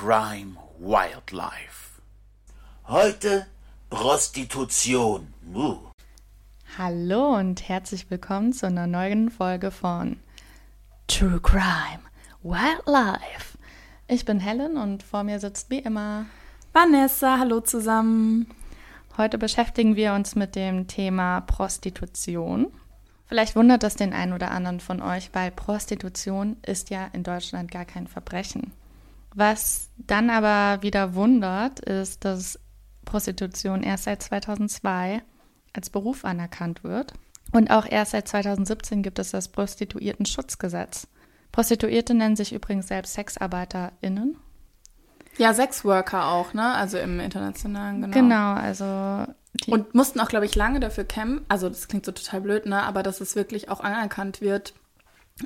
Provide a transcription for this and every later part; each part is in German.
Crime Wildlife. Heute Prostitution. Uh. Hallo und herzlich willkommen zu einer neuen Folge von True Crime Wildlife. Ich bin Helen und vor mir sitzt wie immer Vanessa. Hallo zusammen. Heute beschäftigen wir uns mit dem Thema Prostitution. Vielleicht wundert das den einen oder anderen von euch, weil Prostitution ist ja in Deutschland gar kein Verbrechen. Was dann aber wieder wundert, ist, dass Prostitution erst seit 2002 als Beruf anerkannt wird. Und auch erst seit 2017 gibt es das Prostituiertenschutzgesetz. Prostituierte nennen sich übrigens selbst SexarbeiterInnen. Ja, Sexworker auch, ne? Also im internationalen, genau. Genau, also. Und mussten auch, glaube ich, lange dafür kämpfen. Also, das klingt so total blöd, ne? Aber dass es wirklich auch anerkannt wird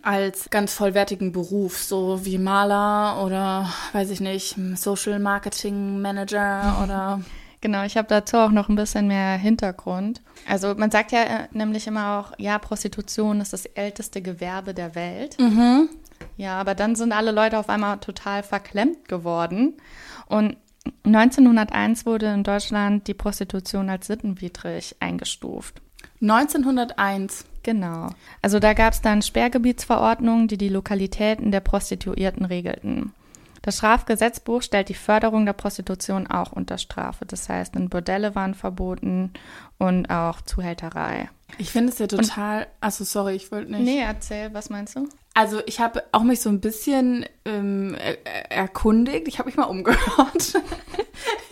als ganz vollwertigen Beruf, so wie Maler oder, weiß ich nicht, Social Marketing Manager oder. Genau, ich habe dazu auch noch ein bisschen mehr Hintergrund. Also man sagt ja äh, nämlich immer auch, ja, Prostitution ist das älteste Gewerbe der Welt. Mhm. Ja, aber dann sind alle Leute auf einmal total verklemmt geworden. Und 1901 wurde in Deutschland die Prostitution als sittenwidrig eingestuft. 1901. Genau. Also da gab es dann Sperrgebietsverordnungen, die die Lokalitäten der Prostituierten regelten. Das Strafgesetzbuch stellt die Förderung der Prostitution auch unter Strafe. Das heißt, in Bordelle waren verboten und auch Zuhälterei. Ich finde es ja total. Achso, sorry, ich wollte nicht. Nee, erzähl, was meinst du? Also ich habe auch mich so ein bisschen ähm, erkundigt. Ich habe mich mal umgehört.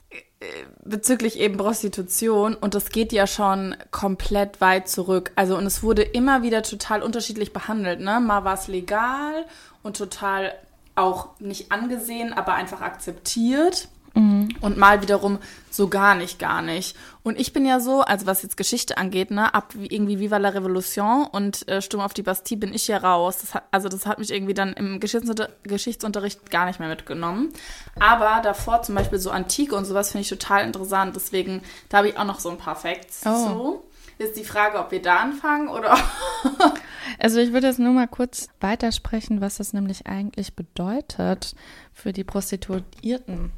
bezüglich eben Prostitution und das geht ja schon komplett weit zurück. Also und es wurde immer wieder total unterschiedlich behandelt. Ne? Mal war es legal und total auch nicht angesehen, aber einfach akzeptiert. Mhm. Und mal wiederum so gar nicht, gar nicht. Und ich bin ja so, also was jetzt Geschichte angeht, ne, ab irgendwie Viva la Revolution und äh, Sturm auf die Bastille bin ich ja raus. Das hat, also das hat mich irgendwie dann im Geschichtsunter Geschichtsunterricht gar nicht mehr mitgenommen. Aber davor zum Beispiel so Antike und sowas finde ich total interessant. Deswegen, da habe ich auch noch so ein paar Facts Oh. zu. Ist die Frage, ob wir da anfangen oder. Also ich würde jetzt nur mal kurz weitersprechen, was das nämlich eigentlich bedeutet für die Prostituierten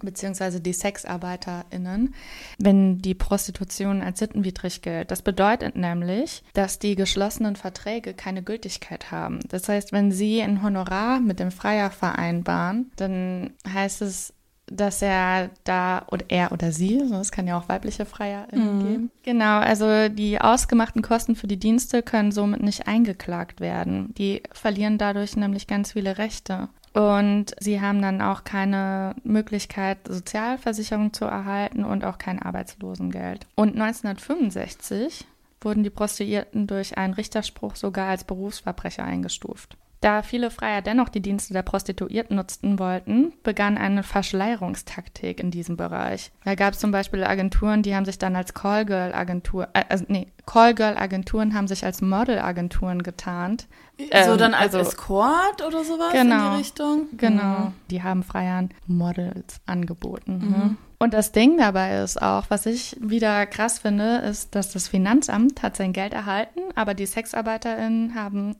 beziehungsweise die SexarbeiterInnen, wenn die Prostitution als sittenwidrig gilt. Das bedeutet nämlich, dass die geschlossenen Verträge keine Gültigkeit haben. Das heißt, wenn sie ein Honorar mit dem Freier vereinbaren, dann heißt es, dass er da oder er oder sie, es kann ja auch weibliche FreierInnen geben. Genau, also die ausgemachten Kosten für die Dienste können somit nicht eingeklagt werden. Die verlieren dadurch nämlich ganz viele Rechte. Und sie haben dann auch keine Möglichkeit, Sozialversicherung zu erhalten und auch kein Arbeitslosengeld. Und 1965 wurden die Prostituierten durch einen Richterspruch sogar als Berufsverbrecher eingestuft. Da viele Freier dennoch die Dienste der Prostituierten nutzen wollten, begann eine Verschleierungstaktik in diesem Bereich. Da gab es zum Beispiel Agenturen, die haben sich dann als Callgirl-Agentur, äh, also nee, Callgirl-Agenturen haben sich als Model-Agenturen getarnt. so Ähm, dann als also- Escort oder sowas Genau. in die Richtung? Genau. Die haben Freiern Models angeboten. Ne? Und das Ding dabei ist auch, was ich wieder krass finde, ist, dass das Finanzamt hat sein Geld erhalten, aber die SexarbeiterInnen haben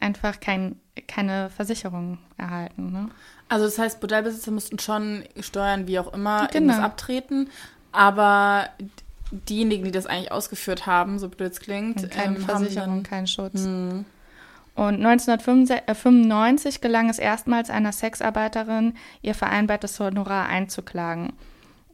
einfach kein, keine Versicherung erhalten. Ne? Also das heißt, Bordellbesitzer mussten schon Steuern wie auch immer Genau. irgendwas abtreten, aber diejenigen, die das eigentlich ausgeführt haben, so blöd es klingt, Keine ähm, Versicherung, haben kein Schutz. dann, Und 1995 gelang es erstmals einer Sexarbeiterin, ihr vereinbartes Honorar einzuklagen.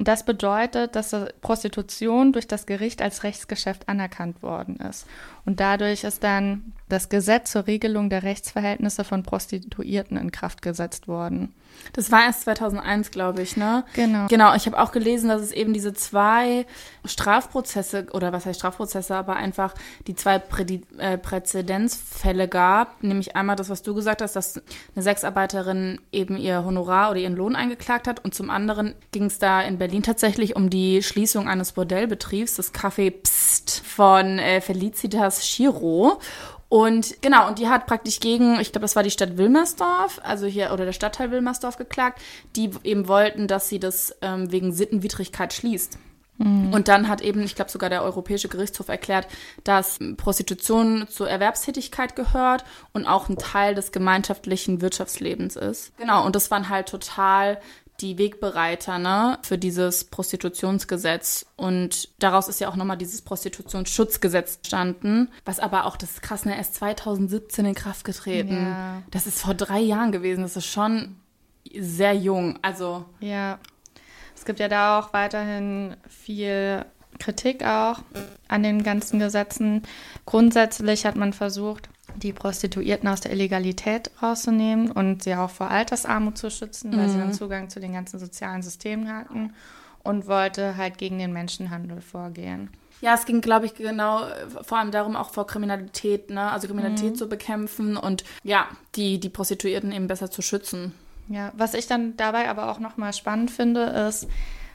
Das bedeutet, dass Prostitution durch das Gericht als Rechtsgeschäft anerkannt worden ist. Und dadurch ist dann das Gesetz zur Regelung der Rechtsverhältnisse von Prostituierten in Kraft gesetzt worden. Das war erst 2001, glaube ich, ne? Genau. Genau, ich habe auch gelesen, dass es eben diese zwei Strafprozesse, oder was heißt Strafprozesse, aber einfach die zwei Prä äh, Präzedenzfälle gab. Nämlich einmal das, was du gesagt hast, dass eine Sexarbeiterin eben ihr Honorar oder ihren Lohn eingeklagt hat. Und zum anderen ging es da in Berlin tatsächlich um die Schließung eines Bordellbetriebs, das Café Pst von äh, Felicitas Chiro. Und genau, und die hat praktisch gegen, ich glaube, das war die Stadt Wilmersdorf, also hier, oder der Stadtteil Wilmersdorf geklagt, die eben wollten, dass sie das ähm, wegen Sittenwidrigkeit schließt. Mhm. Und dann hat eben, ich glaube, sogar der Europäische Gerichtshof erklärt, dass Prostitution zur Erwerbstätigkeit gehört und auch ein Teil des gemeinschaftlichen Wirtschaftslebens ist. Genau, und das waren halt total die Wegbereiter ne, für dieses Prostitutionsgesetz. Und daraus ist ja auch nochmal dieses Prostitutionsschutzgesetz entstanden, was aber auch, das ist krass, ne, erst 2017 in Kraft getreten. Ja. Das ist vor drei Jahren gewesen. Das ist schon sehr jung. Also. Ja. Es gibt ja da auch weiterhin viel Kritik auch an den ganzen Gesetzen. Grundsätzlich hat man versucht, die Prostituierten aus der Illegalität rauszunehmen und sie auch vor Altersarmut zu schützen, weil mhm. sie dann Zugang zu den ganzen sozialen Systemen hatten und wollte halt gegen den Menschenhandel vorgehen. Ja, es ging, glaube ich, genau vor allem darum, auch vor Kriminalität, ne? also Kriminalität mhm. zu bekämpfen und ja, die, die Prostituierten eben besser zu schützen. Ja, was ich dann dabei aber auch nochmal spannend finde, ist,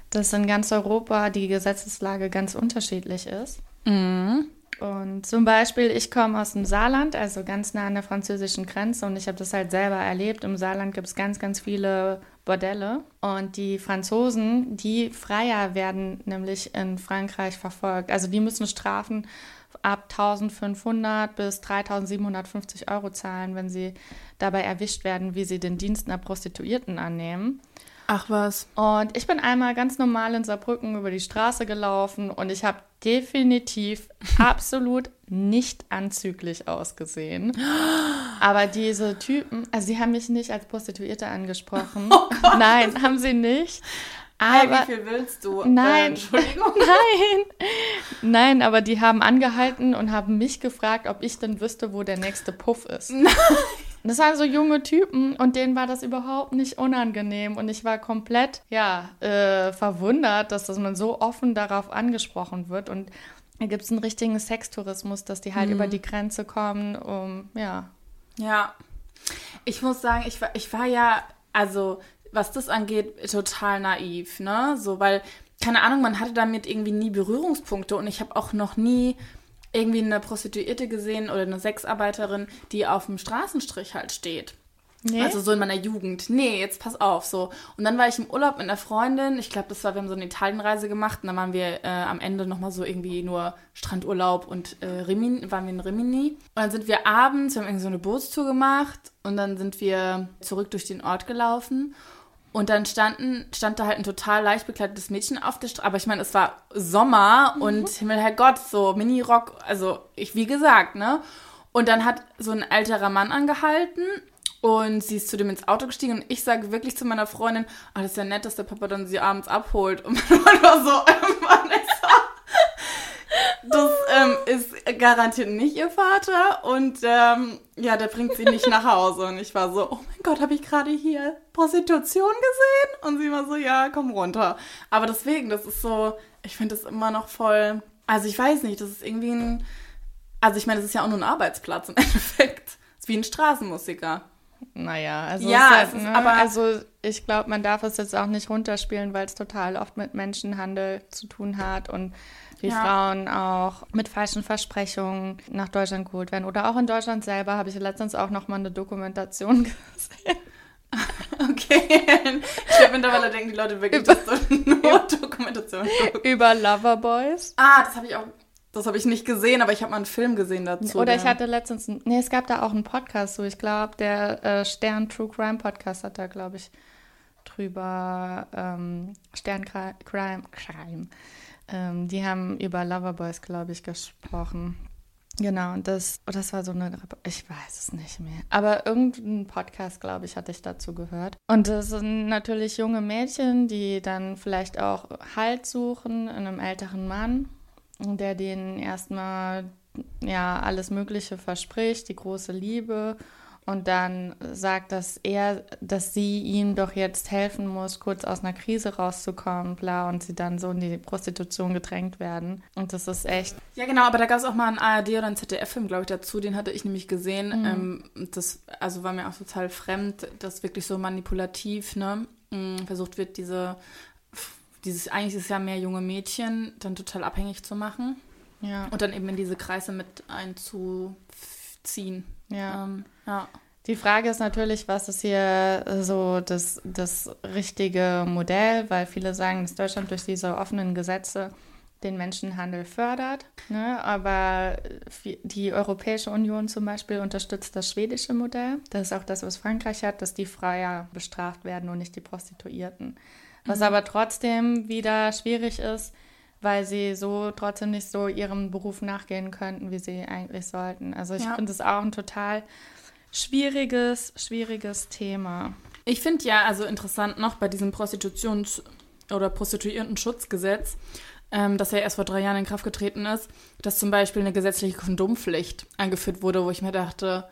dass in ganz Europa die Gesetzeslage ganz unterschiedlich ist. Mhm. Und zum Beispiel, ich komme aus dem Saarland, also ganz nah an der französischen Grenze und ich habe das halt selber erlebt. Im Saarland gibt es ganz, ganz viele Bordelle und die Franzosen, die Freier werden nämlich in Frankreich verfolgt. Also die müssen Strafen ab 1500 bis 3750 Euro zahlen, wenn sie dabei erwischt werden, wie sie den Dienst einer Prostituierten annehmen. Ach was. Und ich bin einmal ganz normal in Saarbrücken über die Straße gelaufen und ich habe definitiv absolut nicht anzüglich ausgesehen. Aber diese Typen, also sie haben mich nicht als Prostituierte angesprochen. Oh Nein, haben sie nicht. Aber, hey, wie viel willst du? Nein, äh, Entschuldigung. Nein, nein, aber die haben angehalten und haben mich gefragt, ob ich denn wüsste, wo der nächste Puff ist. Nein. Das waren so junge Typen und denen war das überhaupt nicht unangenehm und ich war komplett, ja, äh, verwundert, dass, dass man so offen darauf angesprochen wird und da gibt es einen richtigen Sextourismus, dass die halt mhm. über die Grenze kommen, um, ja. Ja. Ich muss sagen, ich war, ich war ja, also was das angeht, total naiv, ne? So, weil, keine Ahnung, man hatte damit irgendwie nie Berührungspunkte und ich habe auch noch nie irgendwie eine Prostituierte gesehen oder eine Sexarbeiterin, die auf dem Straßenstrich halt steht. Nee? Also so in meiner Jugend. Nee, jetzt pass auf, so. Und dann war ich im Urlaub mit einer Freundin. Ich glaube, das war, wir haben so eine Italienreise gemacht und dann waren wir äh, am Ende nochmal so irgendwie nur Strandurlaub und äh, Rimini, waren wir in Rimini. Und dann sind wir abends, wir haben irgendwie so eine Bootstour gemacht und dann sind wir zurück durch den Ort gelaufen. Und dann standen, stand da halt ein total leicht bekleidetes Mädchen auf der Straße. Aber ich meine, es war Sommer mhm. und Himmel, Herrgott, so Mini-Rock, also ich, wie gesagt, ne? Und dann hat so ein älterer Mann angehalten und sie ist zu dem ins Auto gestiegen und ich sage wirklich zu meiner Freundin, oh, das ist ja nett, dass der Papa dann sie abends abholt. Und man war so, Vanessa, das ähm, ist garantiert nicht ihr Vater und ähm, ja, der bringt sie nicht nach Hause. Und ich war so, oh mein Gott, habe ich gerade hier Prostitution gesehen? Und sie war so, ja, komm runter. Aber deswegen, das ist so, ich finde das immer noch voll, also ich weiß nicht, das ist irgendwie ein, also ich meine, das ist ja auch nur ein Arbeitsplatz im Endeffekt. Das ist wie ein Straßenmusiker. Naja, also, ja, halt, ne? aber also ich glaube, man darf es jetzt auch nicht runterspielen, weil es total oft mit Menschenhandel zu tun hat und wie ja. Frauen auch mit falschen Versprechungen nach Deutschland geholt werden. Oder auch in Deutschland selber habe ich letztens auch noch mal eine Dokumentation gesehen. Okay. Ich glaube, mittlerweile denken die Leute wirklich, dass du nur Dokumentation guckst. Über Loverboys. Ah, das habe ich auch das habe ich nicht gesehen, aber ich habe mal einen Film gesehen dazu. Oder ich hatte letztens, nee, es gab da auch einen Podcast, so ich glaube, der äh, Stern True Crime Podcast hat da, glaube ich, drüber ähm, Stern Crime, Crime ähm, die haben über Loverboys, glaube ich, gesprochen. Genau, und das, oh, das war so eine, ich weiß es nicht mehr, aber irgendein Podcast, glaube ich, hatte ich dazu gehört. Und das sind natürlich junge Mädchen, die dann vielleicht auch Halt suchen in einem älteren Mann, der denen erstmal ja alles Mögliche verspricht, die große Liebe und dann sagt, dass er, dass sie ihm doch jetzt helfen muss, kurz aus einer Krise rauszukommen, bla, und sie dann so in die Prostitution gedrängt werden. Und das ist echt. Ja, genau, aber da gab es auch mal einen ARD oder einen ZDF-Film, glaube ich, dazu, den hatte ich nämlich gesehen. Mhm. Ähm, das also war mir auch total fremd, dass wirklich so manipulativ, ne, mm, versucht wird, diese, dieses, eigentlich ist es ja mehr junge Mädchen, dann total abhängig zu machen. Ja. Und dann eben in diese Kreise mit einzuziehen. Ja. Ähm, ja. Die Frage ist natürlich, was ist hier so das, das richtige Modell, weil viele sagen, dass Deutschland durch diese offenen Gesetze den Menschenhandel fördert. Ne? Aber die Europäische Union zum Beispiel unterstützt das schwedische Modell. Das ist auch das, was Frankreich hat, dass die Freier bestraft werden und nicht die Prostituierten. Was mhm. aber trotzdem wieder schwierig ist, weil sie so trotzdem nicht so ihrem Beruf nachgehen könnten, wie sie eigentlich sollten. Also ich ja. finde es auch ein total schwieriges, schwieriges Thema. Ich finde ja also interessant noch bei diesem Prostitutions- oder Prostituierten-Schutzgesetz, ähm, das ja erst vor drei Jahren in Kraft getreten ist, dass zum Beispiel eine gesetzliche Kondompflicht eingeführt wurde, wo ich mir dachte,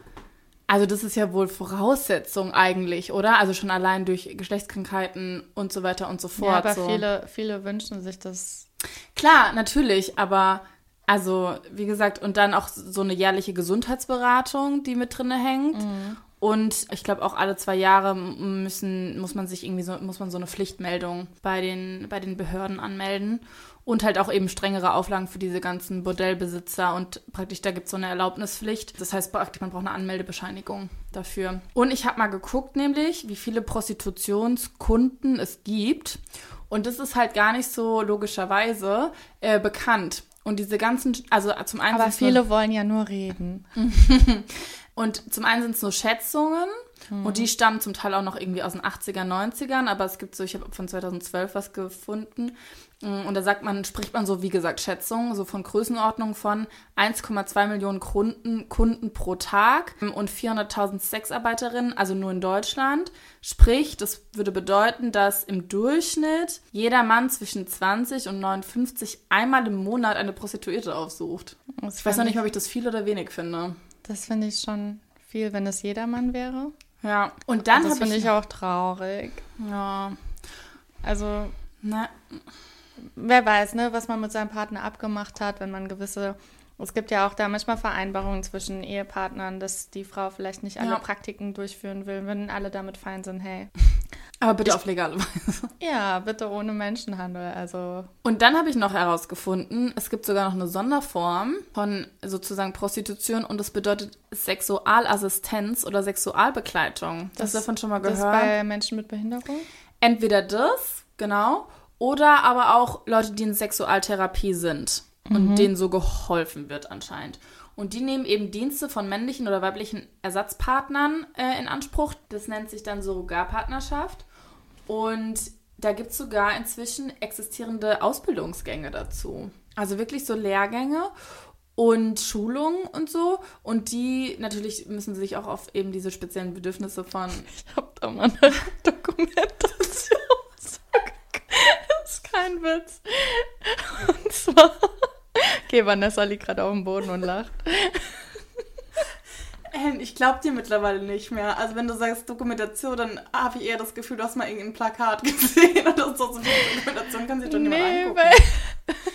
also das ist ja wohl Voraussetzung eigentlich, oder? Also schon allein durch Geschlechtskrankheiten und so weiter und so fort. Ja, aber so. viele, viele wünschen sich das. Klar, natürlich, aber also, wie gesagt, und dann auch so eine jährliche Gesundheitsberatung, die mit drin hängt. Mhm. Und ich glaube, auch alle zwei Jahre müssen, muss man sich irgendwie so, muss man so eine Pflichtmeldung bei den, bei den Behörden anmelden. Und halt auch eben strengere Auflagen für diese ganzen Bordellbesitzer. Und praktisch, da gibt es so eine Erlaubnispflicht. Das heißt, man braucht eine Anmeldebescheinigung dafür. Und ich habe mal geguckt, nämlich, wie viele Prostitutionskunden es gibt. Und das ist halt gar nicht so logischerweise äh, bekannt. Und diese ganzen, also zum einen. Aber viele wollen ja nur reden. und zum einen sind es nur Schätzungen. Mhm. Und die stammen zum Teil auch noch irgendwie aus den 80er, 90ern. Aber es gibt so, ich habe von 2012 was gefunden. Mm, und da sagt man, spricht man so, wie gesagt, Schätzungen, so von Größenordnung von 1,2 Millionen Kunden, Kunden pro Tag und 400.000 Sexarbeiterinnen, also nur in Deutschland. Sprich, das würde bedeuten, dass im Durchschnitt jeder Mann zwischen 20 und 59 einmal im Monat eine Prostituierte aufsucht. Das ich weiß noch nicht, ob ich das viel oder wenig finde. Das finde ich schon viel, wenn es jedermann wäre. Ja, und dann Das finde ich auch traurig. Ja. Also, na, wer weiß, ne, was man mit seinem Partner abgemacht hat, wenn man gewisse. Es gibt ja auch da manchmal Vereinbarungen zwischen Ehepartnern, dass die Frau vielleicht nicht alle ja. Praktiken durchführen will, wenn alle damit fein sind, hey. Aber bitte ich, auf legale Weise. Ja, bitte ohne Menschenhandel. Also. Und dann habe ich noch herausgefunden, es gibt sogar noch eine Sonderform von sozusagen Prostitution und das bedeutet Sexualassistenz oder Sexualbegleitung. Das, Hast du davon schon mal gehört? Das bei Menschen mit Behinderung? Entweder das, genau, oder aber auch Leute, die in Sexualtherapie sind und mhm. denen so geholfen wird anscheinend. Und die nehmen eben Dienste von männlichen oder weiblichen Ersatzpartnern äh, in Anspruch. Das nennt sich dann Surrogatpartnerschaft. Und da gibt es sogar inzwischen existierende Ausbildungsgänge dazu. Also wirklich so Lehrgänge und Schulungen und so. Und die natürlich müssen sich auch auf eben diese speziellen Bedürfnisse von. Ich habe da mal eine Dokumentation kein Witz. Und zwar. Okay, Vanessa liegt gerade auf dem Boden und lacht. Ich glaube dir mittlerweile nicht mehr. Also wenn du sagst Dokumentation, dann habe ich eher das Gefühl, du hast mal irgendein Plakat gesehen oder so. So Dokumentation kann sich doch niemand nee, angucken.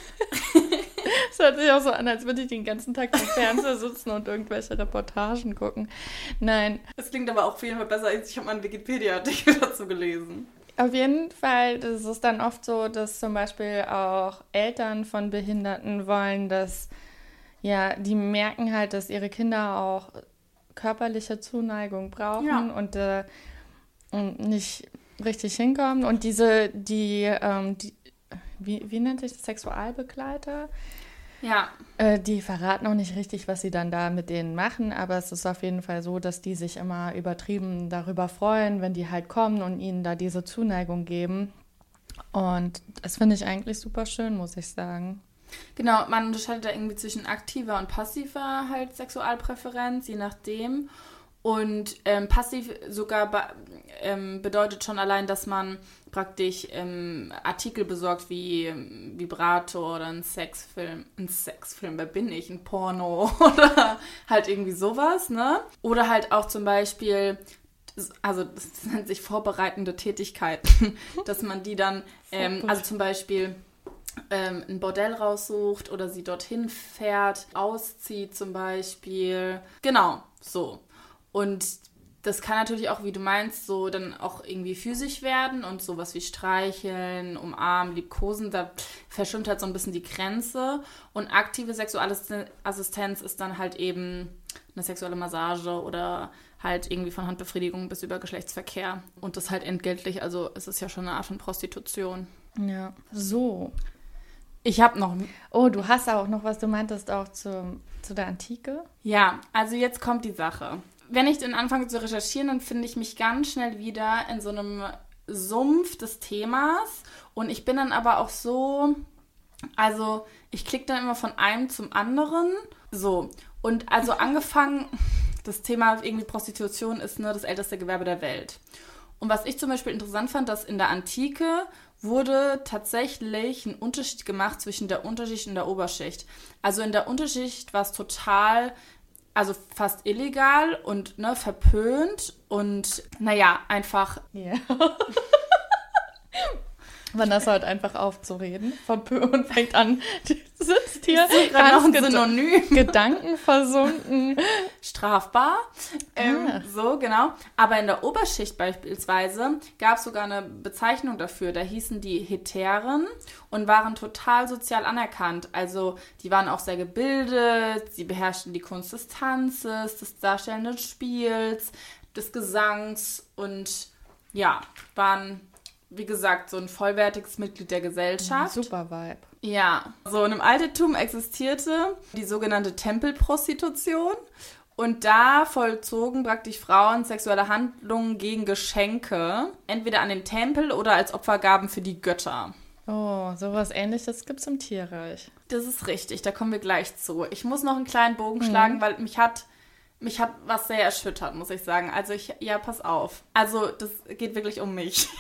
Es hört sich auch so an, als würde ich den ganzen Tag im Fernseher sitzen und irgendwelche Reportagen gucken. Nein. Es klingt aber auch auf jeden Fall besser, als ich habe mal einen Wikipedia-Artikel dazu gelesen. Auf jeden Fall, das ist dann oft so, dass zum Beispiel auch Eltern von Behinderten wollen, dass, ja, die merken halt, dass ihre Kinder auch körperliche Zuneigung brauchen ja. und, äh, und nicht richtig hinkommen. Und diese, die, ähm, die wie, wie nennt sich das, Sexualbegleiter? Ja. Äh, die verraten auch nicht richtig, was sie dann da mit denen machen, aber es ist auf jeden Fall so, dass die sich immer übertrieben darüber freuen, wenn die halt kommen und ihnen da diese Zuneigung geben. Und das finde ich eigentlich super schön, muss ich sagen. Genau, man unterscheidet da irgendwie zwischen aktiver und passiver halt Sexualpräferenz, je nachdem. Und ähm, passiv sogar ähm, bedeutet schon allein, dass man praktisch ähm, Artikel besorgt wie ähm, Vibrator oder ein Sexfilm. Ein Sexfilm, wer bin ich? Ein Porno oder halt irgendwie sowas, ne? Oder halt auch zum Beispiel also das nennt sich vorbereitende Tätigkeiten, dass man die dann, ähm, also zum Beispiel ähm, ein Bordell raussucht oder sie dorthin fährt, auszieht zum Beispiel. Genau, so. Und das kann natürlich auch, wie du meinst, so dann auch irgendwie physisch werden und sowas wie streicheln, umarmen, liebkosen, da verschwimmt halt so ein bisschen die Grenze. Und aktive Sexualassistenz ist dann halt eben eine sexuelle Massage oder halt irgendwie von Handbefriedigung bis über Geschlechtsverkehr. Und das halt entgeltlich, also es ist ja schon eine Art von Prostitution. Ja, so. Ich habe noch. Oh, du hast auch noch was, du meintest auch zu, zu der Antike? Ja, also jetzt kommt die Sache wenn ich dann anfange zu recherchieren, dann finde ich mich ganz schnell wieder in so einem Sumpf des Themas. Und ich bin dann aber auch so, also ich klicke dann immer von einem zum anderen. So. Und also angefangen, das Thema irgendwie Prostitution ist ne, das älteste Gewerbe der Welt. Und was ich zum Beispiel interessant fand, dass in der Antike wurde tatsächlich ein Unterschied gemacht zwischen der Unterschicht und der Oberschicht. Also in der Unterschicht war es total also fast illegal und ne, verpönt und naja, einfach. Ja. Vanessa hört einfach auf zu reden und fängt an, sitzt hier ganz noch ein Synonym. gedankenversunken. Strafbar. Ähm, ah. So, genau. Aber in der Oberschicht beispielsweise gab es sogar eine Bezeichnung dafür. Da hießen die Heteren und waren total sozial anerkannt. Also die waren auch sehr gebildet, sie beherrschten die Kunst des Tanzes, des darstellenden Spiels, des Gesangs und ja, waren wie gesagt, so ein vollwertiges Mitglied der Gesellschaft. Super Vibe. Ja, so und im Altertum existierte die sogenannte Tempelprostitution. Und da vollzogen praktisch Frauen sexuelle Handlungen gegen Geschenke, entweder an den Tempel oder als Opfergaben für die Götter. Oh, sowas ähnliches gibt es im Tierreich. Das ist richtig, da kommen wir gleich zu. Ich muss noch einen kleinen Bogen mhm. schlagen, weil mich hat, mich hat was sehr erschüttert, muss ich sagen. Also ich, ja, pass auf. Also das geht wirklich um mich.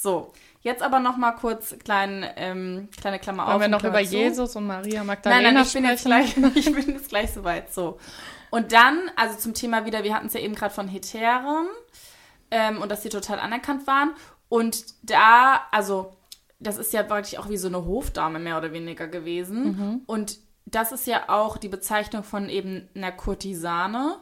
So, jetzt aber noch mal kurz klein, ähm, kleine Klammer Wollen auf. Wollen wir noch über zu. Jesus und Maria Magdalena Nein, nein, ich bin, jetzt gleich, ich bin jetzt gleich soweit. So. Und dann, also zum Thema wieder, wir hatten es ja eben gerade von Heteren ähm, und dass sie total anerkannt waren. Und da, also das ist ja wirklich auch wie so eine Hofdame mehr oder weniger gewesen. Mhm. Und das ist ja auch die Bezeichnung von eben einer Kurtisane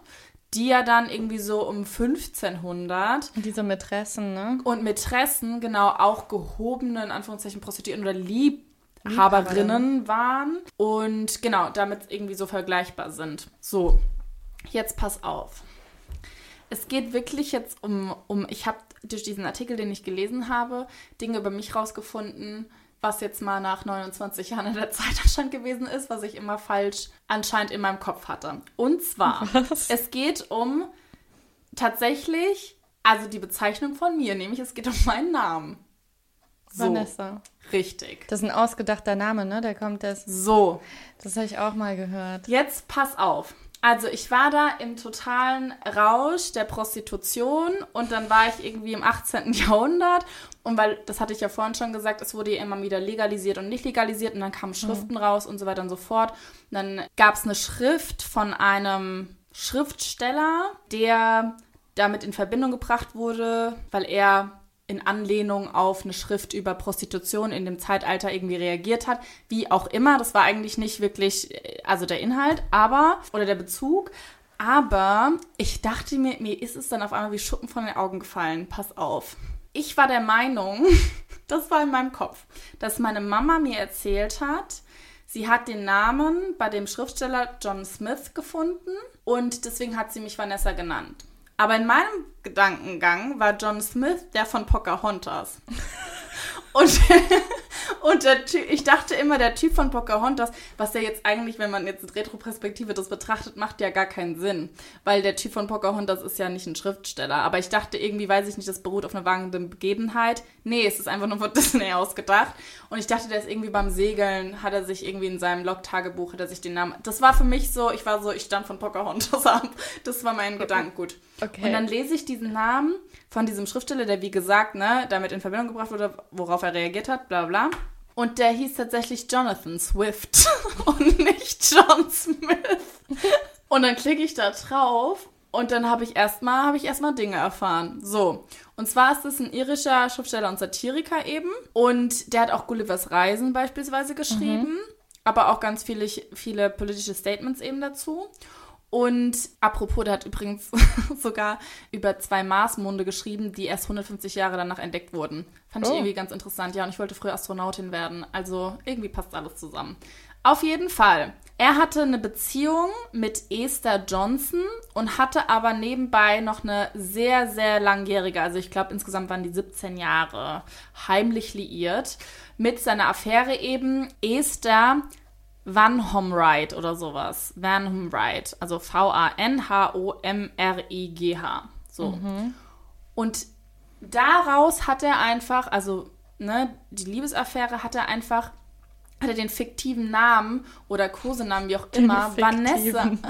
die ja dann irgendwie so um 1500. Und diese Mätressen, ne? Und Mätressen, genau, auch gehobene, in Anführungszeichen, Prostituierten oder Liebhaberinnen waren. Und genau, damit irgendwie so vergleichbar sind. So, jetzt pass auf. Es geht wirklich jetzt um, um ich habe durch diesen Artikel, den ich gelesen habe, Dinge über mich rausgefunden, was jetzt mal nach 29 Jahren in der Zeitanstand gewesen ist, was ich immer falsch anscheinend in meinem Kopf hatte. Und zwar, was? es geht um tatsächlich, also die Bezeichnung von mir, nämlich es geht um meinen Namen. So. Vanessa. Richtig. Das ist ein ausgedachter Name, ne? Der kommt das. So. Das habe ich auch mal gehört. Jetzt pass auf. Also ich war da im totalen Rausch der Prostitution und dann war ich irgendwie im 18. Jahrhundert und weil, das hatte ich ja vorhin schon gesagt, es wurde ja immer wieder legalisiert und nicht legalisiert und dann kamen Schriften mhm. raus und so weiter und so fort. Und dann gab es eine Schrift von einem Schriftsteller, der damit in Verbindung gebracht wurde, weil er in Anlehnung auf eine Schrift über Prostitution in dem Zeitalter irgendwie reagiert hat. Wie auch immer, das war eigentlich nicht wirklich, also der Inhalt, aber, oder der Bezug. Aber ich dachte mir, mir ist es dann auf einmal wie Schuppen von den Augen gefallen. Pass auf. Ich war der Meinung, das war in meinem Kopf, dass meine Mama mir erzählt hat, sie hat den Namen bei dem Schriftsteller John Smith gefunden und deswegen hat sie mich Vanessa genannt. Aber in meinem Gedankengang war John Smith der von Pocahontas. und, Und der Ty ich dachte immer, der Typ von Pocahontas, was der jetzt eigentlich, wenn man jetzt in Retroperspektive das betrachtet, macht ja gar keinen Sinn. Weil der Typ von Pocahontas ist ja nicht ein Schriftsteller. Aber ich dachte irgendwie, weiß ich nicht, das beruht auf einer wahrenden Begebenheit. Nee, es ist einfach nur von Disney ausgedacht. Und ich dachte, der ist irgendwie beim Segeln, hat er sich irgendwie in seinem Log-Tagebuch, hat er sich den Namen. Das war für mich so, ich war so, ich stand von Pocahontas ab. Das war mein Gedankengut. Okay. Und dann lese ich diesen Namen von diesem Schriftsteller, der wie gesagt, ne, damit in Verbindung gebracht wurde, worauf er reagiert hat, bla bla. Und der hieß tatsächlich Jonathan Swift und nicht John Smith. Und dann klicke ich da drauf und dann habe ich erstmal habe ich erstmal Dinge erfahren. So, und zwar ist es ein irischer Schriftsteller und Satiriker eben und der hat auch Gullivers Reisen beispielsweise geschrieben, aber auch ganz viele viele politische Statements eben dazu. Und apropos, der hat übrigens sogar über zwei Marsmonde geschrieben, die erst 150 Jahre danach entdeckt wurden. Fand ich Oh. irgendwie ganz interessant. Ja, und ich wollte früher Astronautin werden. Also irgendwie passt alles zusammen. Auf jeden Fall. Er hatte eine Beziehung mit Esther Johnson und hatte aber nebenbei noch eine sehr, sehr langjährige, also ich glaube insgesamt waren die 17 Jahre, heimlich liiert mit seiner Affäre eben Esther Van Homride oder sowas. Van Homride. Also V-A-N-H-O-M-R-I-G-H. So. Und daraus hat er einfach, also, ne, die Liebesaffäre hat er einfach, hat er den fiktiven Namen oder Kosenamen, wie auch immer, Vanessa.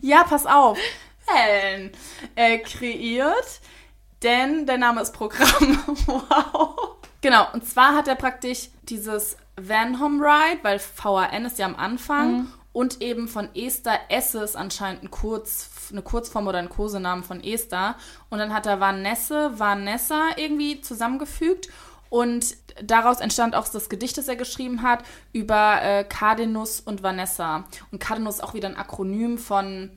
Ja, pass auf. Helen. Äh, kreiert. Denn der Name ist Programm. wow. Genau, und zwar hat er praktisch dieses Van Homride, weil VAN ist ja am Anfang, und eben von Esther S ist anscheinend ein Kurz, eine Kurzform oder ein Kosenamen von Esther. Und dann hat er Vanessa, Vanessa irgendwie zusammengefügt. Und daraus entstand auch das Gedicht, das er geschrieben hat, über äh, Cardinus und Vanessa. Und Cardinus ist auch wieder ein Akronym von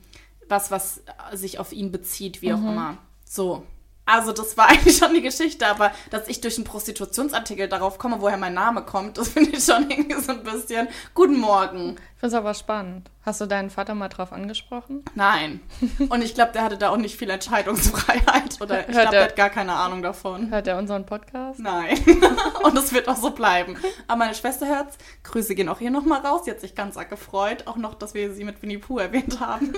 was, was sich auf ihn bezieht, wie auch immer. So. Also, das war eigentlich schon die Geschichte, aber dass ich durch einen Prostitutionsartikel darauf komme, woher mein Name kommt, das finde ich schon irgendwie so ein bisschen. Guten Morgen. Ich finde es aber spannend. Hast du deinen Vater mal drauf angesprochen? Nein. Und ich glaube, der hatte da auch nicht viel Entscheidungsfreiheit. Oder ich glaube, er- der hat gar keine Ahnung davon. Hört er unseren Podcast? Nein. Und es wird auch so bleiben. Aber meine Schwester hört's. Grüße gehen auch hier nochmal raus. Die hat sich ganz arg gefreut. Auch noch, dass wir sie mit Winnie Pooh erwähnt haben.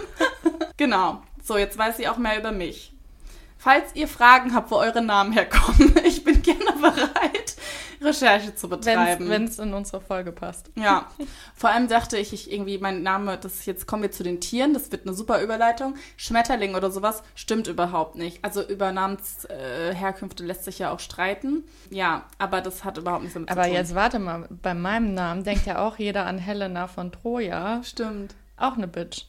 genau. So, jetzt weiß sie auch mehr über mich. Falls ihr Fragen habt, wo eure Namen herkommen, ich bin gerne bereit, Recherche zu betreiben. Wenn es in unsere Folge passt. Ja, vor allem dachte ich, ich irgendwie, mein Name, das jetzt kommen wir zu den Tieren, das wird eine super Überleitung. Schmetterling oder sowas stimmt überhaupt nicht. Also über Namensherkünfte äh, lässt sich ja auch streiten. Ja, aber das hat überhaupt nichts damit Aber zu tun. jetzt warte mal, bei meinem Namen denkt ja auch jeder an Helena von Troja. Stimmt. Auch eine Bitch.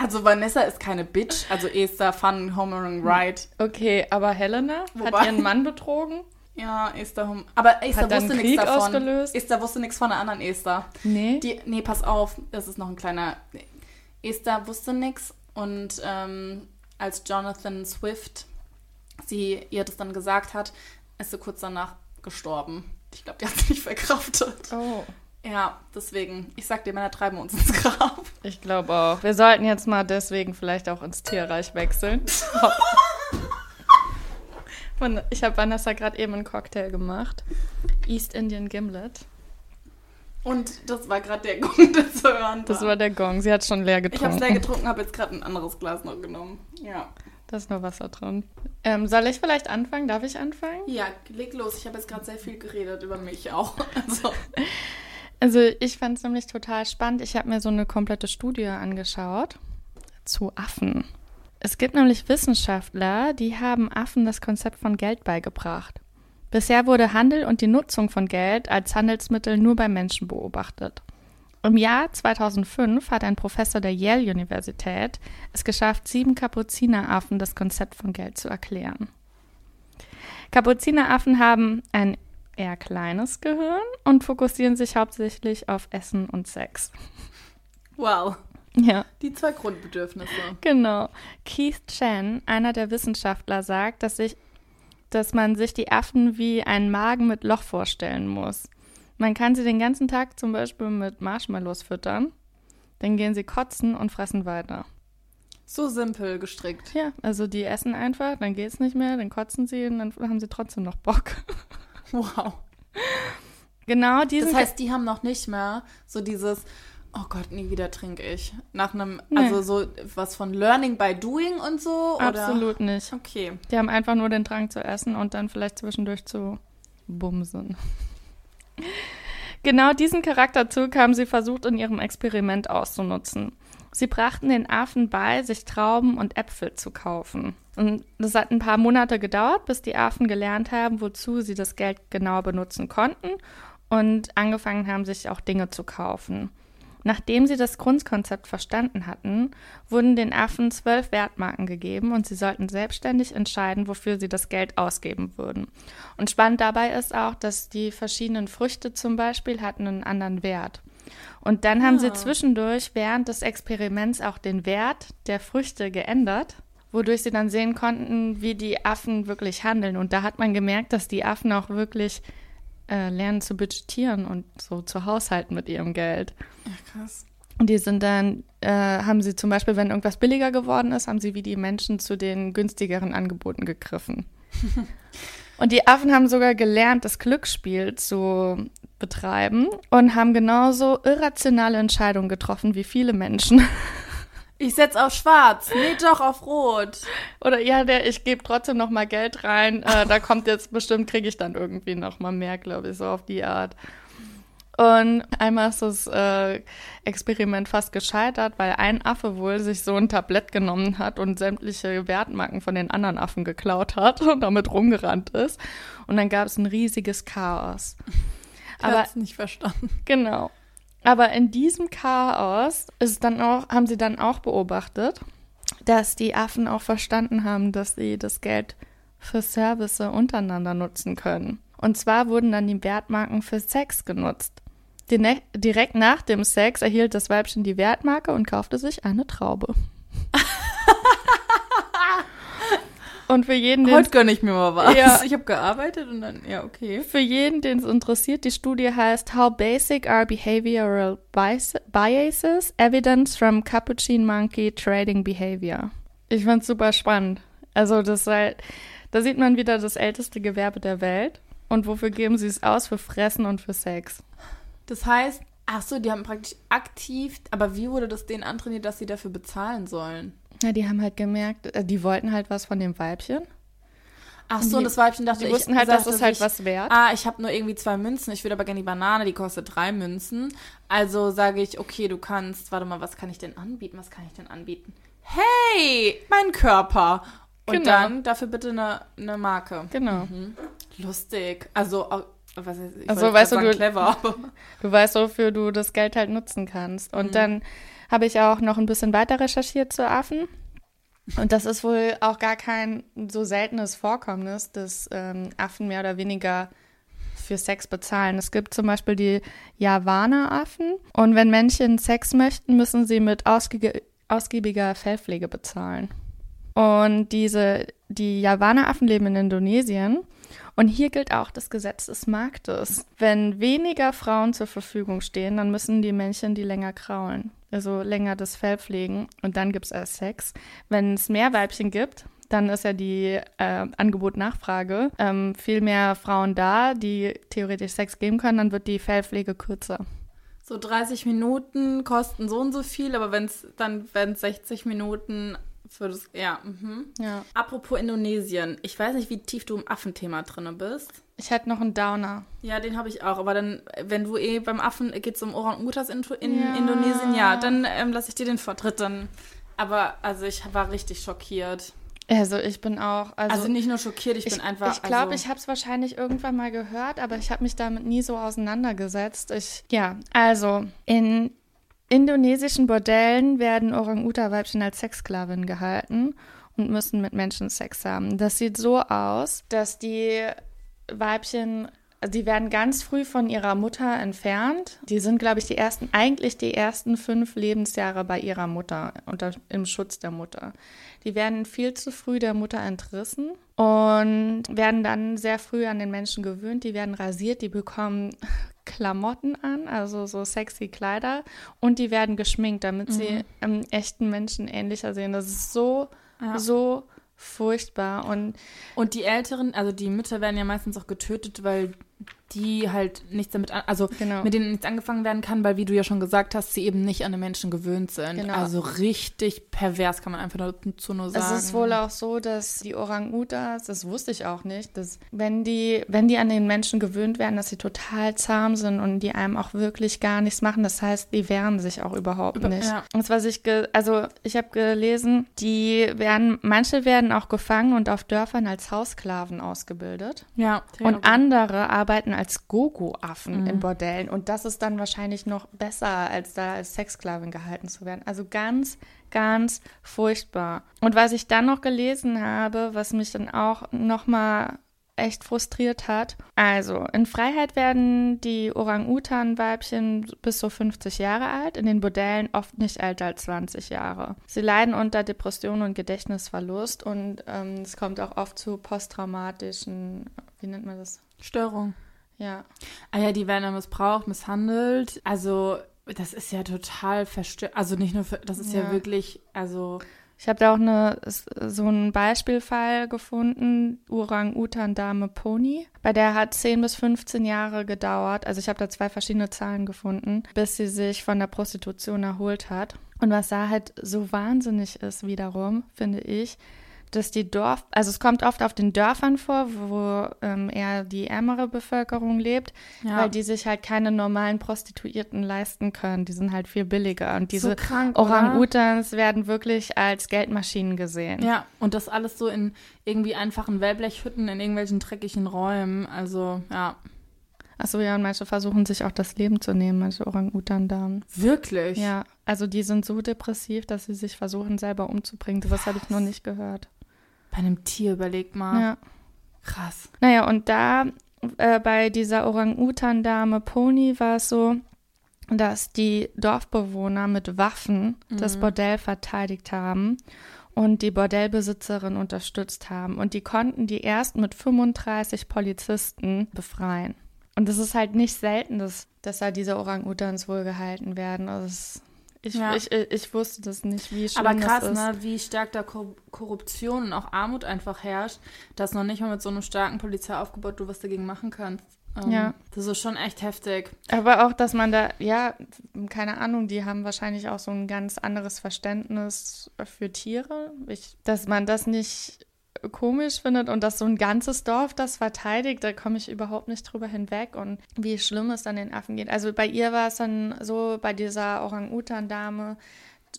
Also Vanessa ist keine Bitch, also Esther Fun Homering Right. Okay, aber Helena Wobei- hat ihren Mann betrogen? Ja, Esther Hom Aber Esther wusste nichts davon. ausgelöst? Esther wusste nichts von der anderen Esther. Nee. Die, nee, pass auf, das ist noch ein kleiner. Esther wusste nichts und ähm, als Jonathan Swift sie ihr das dann gesagt hat, ist sie kurz danach gestorben. Ich glaube, die hat sie nicht verkraftet. oh, Ja, deswegen, ich sag dir, Männer treiben uns ins Grab. ich glaube auch. Wir sollten jetzt mal deswegen vielleicht auch ins Tierreich wechseln. Ich habe Vanessa gerade eben einen Cocktail gemacht. East Indian Gimlet. Und das war gerade der Grund, der zu hören war. Das war der Gong. Sie hat schon leer ich habe getrunken. es leer getrunken, habe jetzt gerade ein anderes Glas noch genommen. Ja. Da ist nur Wasser drin. Ähm, soll ich vielleicht anfangen? Darf ich anfangen? Ja, leg los. Ich habe jetzt gerade sehr viel geredet über mich auch. Also, Also ich fand es nämlich total spannend. Ich habe mir so eine komplette Studie angeschaut zu Affen. Es gibt nämlich Wissenschaftler, die haben Affen das Konzept von Geld beigebracht. Bisher wurde Handel und die Nutzung von Geld als Handelsmittel nur bei Menschen beobachtet. Im Jahr 2005 hat ein Professor der Yale-Universität es geschafft, sieben Kapuzineraffen das Konzept von Geld zu erklären. Kapuzineraffen haben ein eher kleines Gehirn und fokussieren sich hauptsächlich auf Essen und Sex. wow. Ja, Die zwei Grundbedürfnisse. genau. Keith Chen, einer der Wissenschaftler, sagt, dass, sich, dass man sich die Affen wie einen Magen mit Loch vorstellen muss. Man kann sie den ganzen Tag zum Beispiel mit Marshmallows füttern, dann gehen sie kotzen und fressen weiter. So simpel gestrickt. Ja, also die essen einfach, dann geht's nicht mehr, dann kotzen sie und dann haben sie trotzdem noch Bock. Wow. Genau diesen Das heißt, die haben noch nicht mehr so dieses, oh Gott, nie wieder trinke ich. Nach einem, Nee. also so was von Learning by Doing und so? Oder? absolut nicht. Okay. Die haben einfach nur den Drang zu essen und dann vielleicht zwischendurch zu bumsen. Genau diesen Charakterzug haben sie versucht, in ihrem Experiment auszunutzen. Sie brachten den Affen bei, sich Trauben und Äpfel zu kaufen. Und das hat ein paar Monate gedauert, bis die Affen gelernt haben, wozu sie das Geld genau benutzen konnten und angefangen haben, sich auch Dinge zu kaufen. Nachdem sie das Grundkonzept verstanden hatten, wurden den Affen zwölf Wertmarken gegeben und sie sollten selbstständig entscheiden, wofür sie das Geld ausgeben würden. Und spannend dabei ist auch, dass die verschiedenen Früchte zum Beispiel hatten einen anderen Wert. Und dann haben sie Ah. zwischendurch während des Experiments auch den Wert der Früchte geändert, wodurch sie dann sehen konnten, wie die Affen wirklich handeln. Und da hat man gemerkt, dass die Affen auch wirklich äh, lernen zu budgetieren und so zu haushalten mit ihrem Geld. Ja, krass. Und die sind dann, äh, haben sie zum Beispiel, wenn irgendwas billiger geworden ist, haben sie wie die Menschen zu den günstigeren Angeboten gegriffen. und die Affen haben sogar gelernt, das Glücksspiel zu betreiben und haben genauso irrationale Entscheidungen getroffen wie viele Menschen. Ich setz auf schwarz. Nee, doch auf rot. Oder ja, der, ich gebe trotzdem noch mal Geld rein. Äh, da kommt jetzt bestimmt, kriege ich dann irgendwie noch mal mehr, glaube ich, so auf die Art. Und einmal ist das äh, Experiment fast gescheitert, weil ein Affe wohl sich so ein Tablett genommen hat und sämtliche Wertmarken von den anderen Affen geklaut hat und damit rumgerannt ist. Und dann gab es ein riesiges Chaos. Ich Aber hab's nicht verstanden. Genau. Aber in diesem Chaos ist dann auch, haben sie dann auch beobachtet, dass die Affen auch verstanden haben, dass sie das Geld für Service untereinander nutzen können. Und zwar wurden dann die Wertmarken für Sex genutzt. Dine- Direkt nach dem Sex erhielt das Weibchen die Wertmarke und kaufte sich eine Traube. und für jeden, den Heute gönne ich mir mal was. Ja. Ich habe gearbeitet und dann, ja, okay. Für jeden, den es interessiert, die Studie heißt How Basic Are Behavioral Bias- Biases? Evidence from Capuchin Monkey Trading Behavior. Ich fand's super spannend. Also das halt, da sieht man wieder das älteste Gewerbe der Welt. Und wofür geben sie es aus? Für Fressen und für Sex. Das heißt, ach so, die haben praktisch aktiv, aber wie wurde das denen antrainiert, dass sie dafür bezahlen sollen? Ja, die haben halt gemerkt, äh, die wollten halt was von dem Weibchen. Ach Und so, die- das Weibchen dachte, Die ich wussten halt, das sagte ist halt sich, was wert. Ah, ich habe nur irgendwie zwei Münzen. Ich will aber gerne die Banane, die kostet drei Münzen. Also sage ich, okay, du kannst, warte mal, was kann ich denn anbieten? Was kann ich denn anbieten? Hey, mein Körper. Und Genau. dann dafür bitte eine, eine Marke. Genau. Mhm. Lustig. Also, was heißt, ich Also, weißt du, sagen, du- clever, aber Du weißt, wofür du das Geld halt nutzen kannst. Und Mhm. dann habe ich auch noch ein bisschen weiter recherchiert zu Affen. Und das ist wohl auch gar kein so seltenes Vorkommnis, dass ähm, Affen mehr oder weniger für Sex bezahlen. Es gibt zum Beispiel die Javana-Affen. Und wenn Männchen Sex möchten, müssen sie mit ausgie ausgiebiger Fellpflege bezahlen. Und diese, die Javana-Affen leben in Indonesien. Und hier gilt auch das Gesetz des Marktes. Wenn weniger Frauen zur Verfügung stehen, dann müssen die Männchen die länger kraulen. Also länger das Fell pflegen und dann gibt es erst Sex. Wenn es mehr Weibchen gibt, dann ist ja die äh, Angebot-Nachfrage. Ähm, viel mehr Frauen da, die theoretisch Sex geben können, dann wird die Fellpflege kürzer. so 30 Minuten kosten so und so viel, aber wenn es dann, wenn 60 Minuten für das, ja, mhm. Ja. Apropos Indonesien, ich weiß nicht, wie tief du im Affenthema drin bist. Ich hätte noch einen Downer. Ja, den habe ich auch. Aber dann, wenn du eh beim Affen geht es um Orang-Utas in, in Ja. Indonesien, ja, dann ähm, lasse ich dir den Vortritt dann. Aber also ich war richtig schockiert. Also ich bin auch. Also, Also, nicht nur schockiert, ich, ich bin einfach. ich glaube, also, ich habe es wahrscheinlich irgendwann mal gehört, aber ich habe mich damit nie so auseinandergesetzt. Ich, ja, also in indonesischen Bordellen werden Orang-Uta-Weibchen als Sexsklavin gehalten und müssen mit Menschen Sex haben. Das sieht so aus, dass die Weibchen, also die werden ganz früh von ihrer Mutter entfernt. Die sind, glaube ich, die ersten, eigentlich die ersten fünf Lebensjahre bei ihrer Mutter, unter, im Schutz der Mutter. Die werden viel zu früh der Mutter entrissen und werden dann sehr früh an den Menschen gewöhnt. Die werden rasiert, die bekommen Klamotten an, also so sexy Kleider und die werden geschminkt, damit sie einem echten Menschen ähnlicher sehen. Das ist so, Ja. so furchtbar. Und, und die Älteren, also die Mütter werden ja meistens auch getötet, weil die halt nichts damit, an, also genau. mit denen nichts angefangen werden kann, weil wie du ja schon gesagt hast, sie eben nicht an den Menschen gewöhnt sind. Genau. Also richtig pervers kann man einfach dazu nur sagen. Es ist wohl auch so, dass die Orang-Utas, das wusste ich auch nicht, dass wenn die, wenn die an den Menschen gewöhnt werden, dass sie total zahm sind und die einem auch wirklich gar nichts machen. Das heißt, die wehren sich auch überhaupt Über, nicht. Ja. Und was ich, also ich habe gelesen, die werden, manche werden auch gefangen und auf Dörfern als Haussklaven ausgebildet. Ja. Und andere arbeiten als Gogo-Affen mhm. in Bordellen. Und das ist dann wahrscheinlich noch besser, als da als Sexsklavin gehalten zu werden. Also ganz, ganz furchtbar. Und was ich dann noch gelesen habe, was mich dann auch nochmal echt frustriert hat. Also, in Freiheit werden die Orang-Utan-Weibchen bis so 50 Jahre alt, in den Bordellen oft nicht älter als 20 Jahre. Sie leiden unter Depression und Gedächtnisverlust und ähm, es kommt auch oft zu posttraumatischen, wie nennt man das? Störungen. Ja. Ah ja, die werden dann missbraucht, misshandelt. Also, das ist ja total verstört. Also nicht nur, für, das ist ja, ja wirklich, also. Ich habe da auch eine, so einen Beispielfall gefunden, Orang-Utan-Dame Pony. Bei der hat 10 bis 15 Jahre gedauert, also ich habe da zwei verschiedene Zahlen gefunden, bis sie sich von der Prostitution erholt hat. Und was da halt so wahnsinnig ist wiederum, finde ich, dass die Dorf, also es kommt oft auf den Dörfern vor, wo ähm, eher die ärmere Bevölkerung lebt, ja. weil die sich halt keine normalen Prostituierten leisten können. Die sind halt viel billiger. Und diese so Orang-Utans werden wirklich als Geldmaschinen gesehen. Ja, und das alles so in irgendwie einfachen Wellblechhütten in irgendwelchen dreckigen Räumen. Also, ja. Achso, ja, und manche versuchen sich auch das Leben zu nehmen, manche Orang-Utan-Damen. Wirklich? Ja, also die sind so depressiv, dass sie sich versuchen, selber umzubringen. Das habe ich noch nicht gehört. Bei einem Tier überlegt mal. Ja. Krass. Naja, und da äh, bei dieser Orang-Utan-Dame Pony war es so, dass die Dorfbewohner mit Waffen mhm. das Bordell verteidigt haben und die Bordellbesitzerin unterstützt haben. Und die konnten die erst mit 35 Polizisten befreien. Und es ist halt nicht selten, dass, dass da diese Orang-Utans wohlgehalten werden. Also es ich, ja. ich, ich, wusste das nicht, wie schlimm Aber krass, das ist. ne, wie stark da Korruption und auch Armut einfach herrscht, dass noch nicht mal mit so einem starken Polizeiaufgebot du was dagegen machen kannst. Ähm, ja. Das ist schon echt heftig. Aber auch, dass man da, ja, keine Ahnung, die haben wahrscheinlich auch so ein ganz anderes Verständnis für Tiere. Ich, dass man das nicht komisch findet und dass so ein ganzes Dorf das verteidigt, da komme ich überhaupt nicht drüber hinweg und wie schlimm es dann den Affen geht. Also bei ihr war es dann so, bei dieser Orang-Utan-Dame,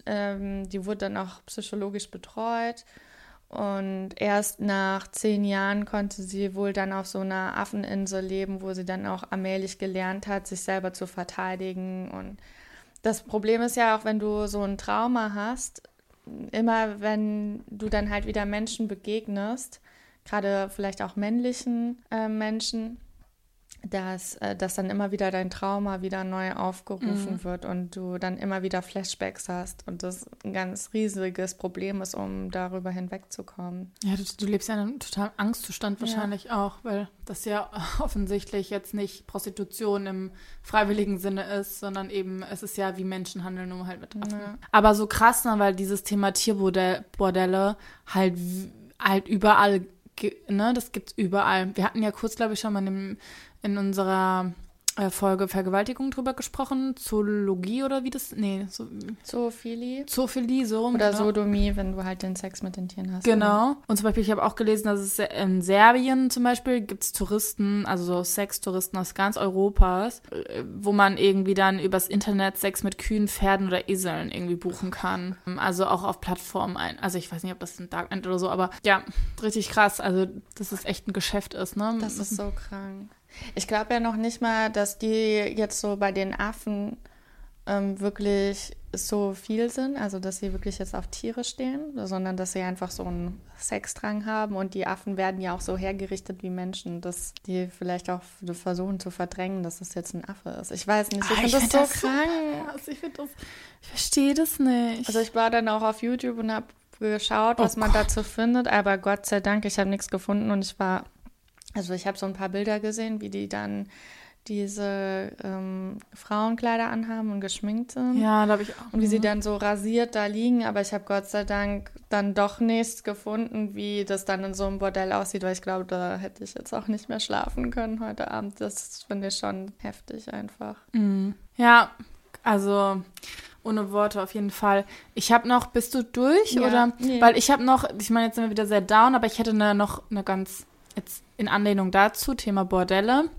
ähm, die wurde dann auch psychologisch betreut und erst nach zehn Jahren konnte sie wohl dann auf so einer Affeninsel leben, wo sie dann auch allmählich gelernt hat, sich selber zu verteidigen und das Problem ist ja auch, wenn du so ein Trauma hast, immer wenn du dann halt wieder Menschen begegnest, gerade vielleicht auch männlichen äh, Menschen, dass, äh, dass dann immer wieder dein Trauma wieder neu aufgerufen mhm. wird und du dann immer wieder Flashbacks hast und das ein ganz riesiges Problem ist, um darüber hinwegzukommen. Ja, du, du lebst ja in einem totalen Angstzustand wahrscheinlich ja. auch, weil das ja offensichtlich jetzt nicht Prostitution im freiwilligen Sinne ist, sondern eben es ist ja wie Menschen handeln, nur halt mit Affen. Ja. Aber so krass, ne, weil dieses Thema Tierbordelle halt, halt überall ne, das gibt's überall. Wir hatten ja kurz, glaube ich, schon mal in dem in unserer äh, Folge Vergewaltigung drüber gesprochen. Zoologie oder wie das? Nee, so, Zoophilie. Zoophilie, so. Oder genau. Sodomie, wenn du halt den Sex mit den Tieren hast. Genau. Oder? Und zum Beispiel, ich habe auch gelesen, dass es in Serbien zum Beispiel gibt es Touristen, also so Sextouristen aus ganz Europas, äh, wo man irgendwie dann übers Internet Sex mit Kühen, Pferden oder Eseln irgendwie buchen kann. Also auch auf Plattformen ein. Also ich weiß nicht, ob das ein Darknet oder so, aber ja, richtig krass. Also, dass es echt ein Geschäft ist, ne? Das ist so krank. Ich glaube ja noch nicht mal, dass die jetzt so bei den Affen ähm, wirklich so viel sind, also dass sie wirklich jetzt auf Tiere stehen, sondern dass sie einfach so einen Sexdrang haben und die Affen werden ja auch so hergerichtet wie Menschen, dass die vielleicht auch versuchen zu verdrängen, dass das jetzt ein Affe ist. Ich weiß nicht, ich ah, finde das find so das krank. So, ich, das, ich verstehe das nicht. Also ich war dann auch auf YouTube und habe geschaut, was oh man Gott. dazu findet, aber Gott sei Dank, ich habe nichts gefunden und ich war also ich habe so ein paar Bilder gesehen, wie die dann diese ähm, Frauenkleider anhaben und geschminkt sind. Ja, da habe ich auch. Und wie sie dann so rasiert da liegen, aber ich habe Gott sei Dank dann doch nichts gefunden, wie das dann in so einem Bordell aussieht, weil ich glaube, da hätte ich jetzt auch nicht mehr schlafen können heute Abend. Das finde ich schon heftig einfach. Mhm. Ja, also ohne Worte auf jeden Fall. Ich habe noch, bist du durch Ja, oder? nee. Weil ich habe noch, ich meine, jetzt sind wir wieder sehr down, aber ich hätte eine, noch eine ganz, jetzt in Anlehnung dazu, Thema Bordelle.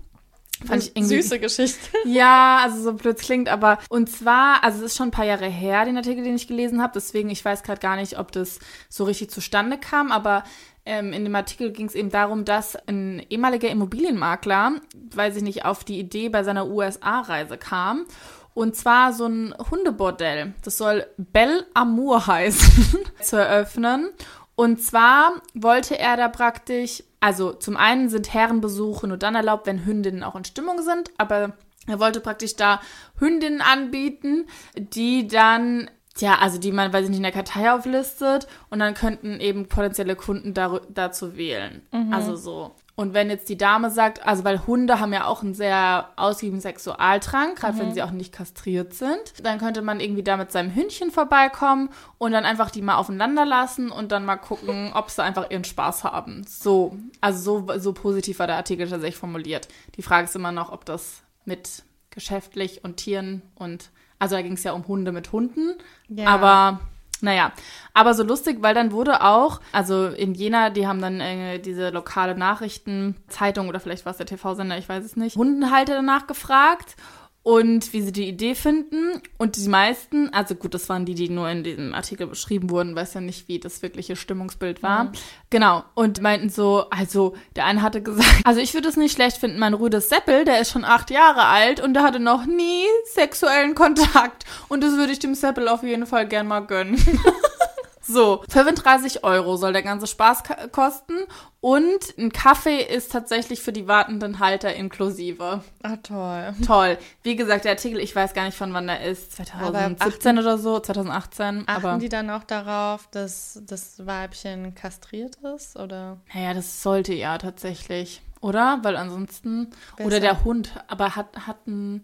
Fand ich irgendwie. Süße Geschichte. Ja, also so blöd klingt, aber und zwar, also es ist schon ein paar Jahre her, den Artikel, den ich gelesen habe, deswegen, ich weiß gerade gar nicht, ob das so richtig zustande kam, aber ähm, in dem Artikel ging es eben darum, dass ein ehemaliger Immobilienmakler, weiß ich nicht, auf die Idee bei seiner USA-Reise kam. Und zwar so ein Hundebordell. Das soll Belle Amour heißen, zu eröffnen. Und zwar wollte er da praktisch, also zum einen sind Herrenbesuche nur dann erlaubt, wenn Hündinnen auch in Stimmung sind, aber er wollte praktisch da Hündinnen anbieten, die dann, ja, also die man, weiß ich nicht, in der Kartei auflistet und dann könnten eben potenzielle Kunden dar dazu wählen. Also so. Und wenn jetzt die Dame sagt, also weil Hunde haben ja auch einen sehr ausgiebigem Sexualdrang, gerade wenn sie auch nicht kastriert sind, dann könnte man irgendwie da mit seinem Hündchen vorbeikommen und dann einfach die mal aufeinander lassen und dann mal gucken, ob sie einfach ihren Spaß haben. So, also so, so positiv war der Artikel tatsächlich formuliert. Die Frage ist immer noch, ob das mit geschäftlich und Tieren und, also da ging es ja um Hunde mit Hunden, Ja. aber naja, aber so lustig, weil dann wurde auch, also in Jena, die haben dann äh, diese lokale Nachrichtenzeitung oder vielleicht war es der TV-Sender, ich weiß es nicht, Hundenhalter danach gefragt und wie sie die Idee finden. Und die meisten, also gut, das waren die, die nur in diesem Artikel beschrieben wurden, weiß ja nicht, wie das wirkliche Stimmungsbild war. Genau. Und meinten so, also der eine hatte gesagt, also ich würde es nicht schlecht finden, mein Rüdes Seppel, der ist schon acht Jahre alt und der hatte noch nie sexuellen Kontakt. Und das würde ich dem Seppel auf jeden Fall gern mal gönnen. So, 35 Euro soll der ganze Spaß kosten und ein Kaffee ist tatsächlich für die wartenden Halter inklusive. Ah, toll. Toll. Wie gesagt, der Artikel, ich weiß gar nicht von wann der ist, 2017 oder so, 2018. Achten aber die dann auch darauf, dass das Weibchen kastriert ist? Oder? naja, das sollte ja tatsächlich, oder? Weil ansonsten oder Besser. der Hund, aber hat hat ein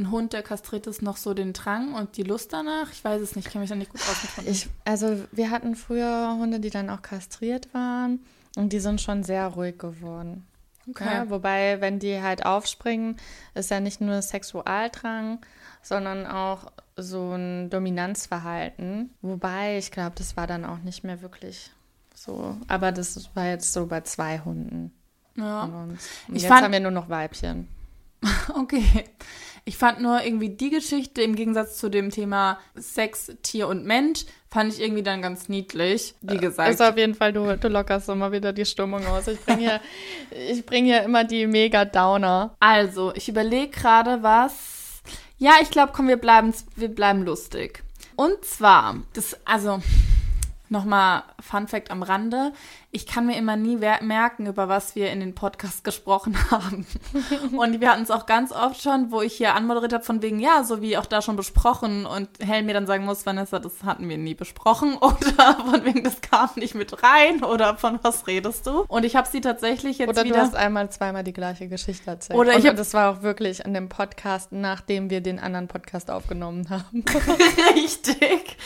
ein Hund, der kastriert ist, noch so den Drang und die Lust danach? Ich weiß es nicht, ich kenne mich da nicht gut aus also wir hatten früher Hunde, die dann auch kastriert waren und die sind schon sehr ruhig geworden. Okay. Ja, wobei, wenn die halt aufspringen, ist ja nicht nur Sexualdrang, sondern auch so ein Dominanzverhalten. Wobei, ich glaube, das war dann auch nicht mehr wirklich so. Aber das war jetzt so bei zwei Hunden ja. Und Ich jetzt fand- haben wir nur noch Weibchen. Okay. Ich fand nur irgendwie die Geschichte im Gegensatz zu dem Thema Sex, Tier und Mensch, fand ich irgendwie dann ganz niedlich. Wie gesagt. Ist auf jeden Fall, du, du lockerst immer wieder die Stimmung aus. Ich bringe hier, ich bring hier immer die Mega-Downer. Also, ich überlege gerade was. Ja, ich glaube, komm, wir bleiben, wir bleiben lustig. Und zwar, das, also, nochmal Fun Fact am Rande. Ich kann mir immer nie merken, über was wir in den Podcast gesprochen haben. Und wir hatten es auch ganz oft schon, wo ich hier anmoderiert habe, von wegen, ja, so wie auch da schon besprochen. Und Helen mir dann sagen muss, Vanessa, das hatten wir nie besprochen. Oder von wegen, das kam nicht mit rein. Oder von was redest du? Und ich habe sie tatsächlich jetzt Oder wieder... du hast einmal zweimal die gleiche Geschichte erzählt. Oder ich Und hab- das war auch wirklich an dem Podcast, nachdem wir den anderen Podcast aufgenommen haben. Richtig.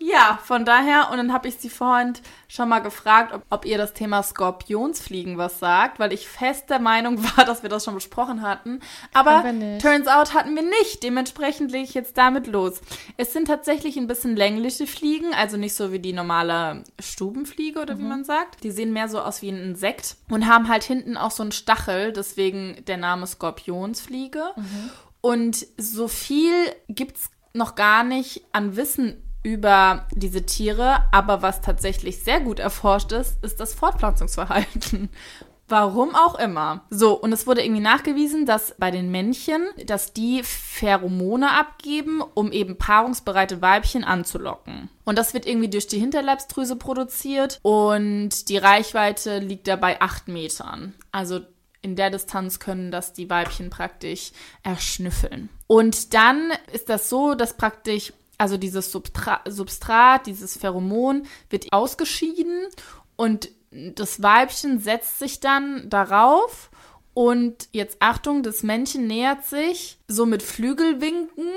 Ja, von daher, und dann habe ich sie vorhin schon mal gefragt, ob, ob ihr das Thema Skorpionsfliegen was sagt, weil ich fest der Meinung war, dass wir das schon besprochen hatten. Aber turns out hatten wir nicht. Dementsprechend lege ich jetzt damit los. Es sind tatsächlich ein bisschen längliche Fliegen, also nicht so wie die normale Stubenfliege oder wie man sagt. Die sehen mehr so aus wie ein Insekt und haben halt hinten auch so einen Stachel, deswegen der Name Skorpionsfliege. Und so viel gibt's noch gar nicht an Wissen über diese Tiere, aber was tatsächlich sehr gut erforscht ist, ist das Fortpflanzungsverhalten. Warum auch immer. So, und es wurde irgendwie nachgewiesen, dass bei den Männchen, dass die Pheromone abgeben, um eben paarungsbereite Weibchen anzulocken. Und das wird irgendwie durch die Hinterleibsdrüse produziert und die Reichweite liegt dabei acht Metern. Also in der Distanz können das die Weibchen praktisch erschnüffeln. Und dann ist das so, dass praktisch, also dieses Substra Substrat, dieses Pheromon wird ausgeschieden und das Weibchen setzt sich dann darauf Und jetzt Achtung, das Männchen nähert sich so mit Flügelwinken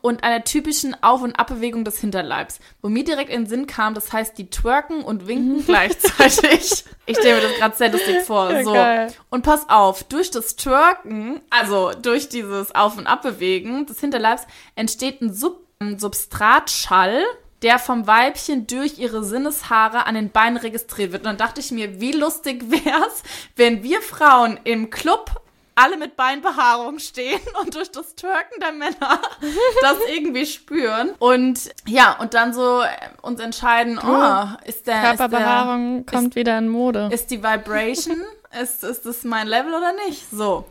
und einer typischen Auf- und Abbewegung des Hinterleibs. Wo mir direkt in den Sinn kam, das heißt, die twerken und winken gleichzeitig. Ich stelle mir das gerade sehr lustig vor. Ja, So. geil. Und pass auf, durch das Twerken, also durch dieses Auf- und Abbewegen des Hinterleibs, entsteht ein, Sub Substratschall, der vom Weibchen durch ihre Sinneshaare an den Beinen registriert wird. Und dann dachte ich mir, wie lustig wär's, wenn wir Frauen im Club alle mit Beinbehaarung stehen und durch das Twerken der Männer das irgendwie spüren. Und ja, und dann so äh, uns entscheiden, oh, ist der, ist der Körperbehaarung kommt wieder in Mode. ist die Vibration, ist, ist das mein Level oder nicht? So.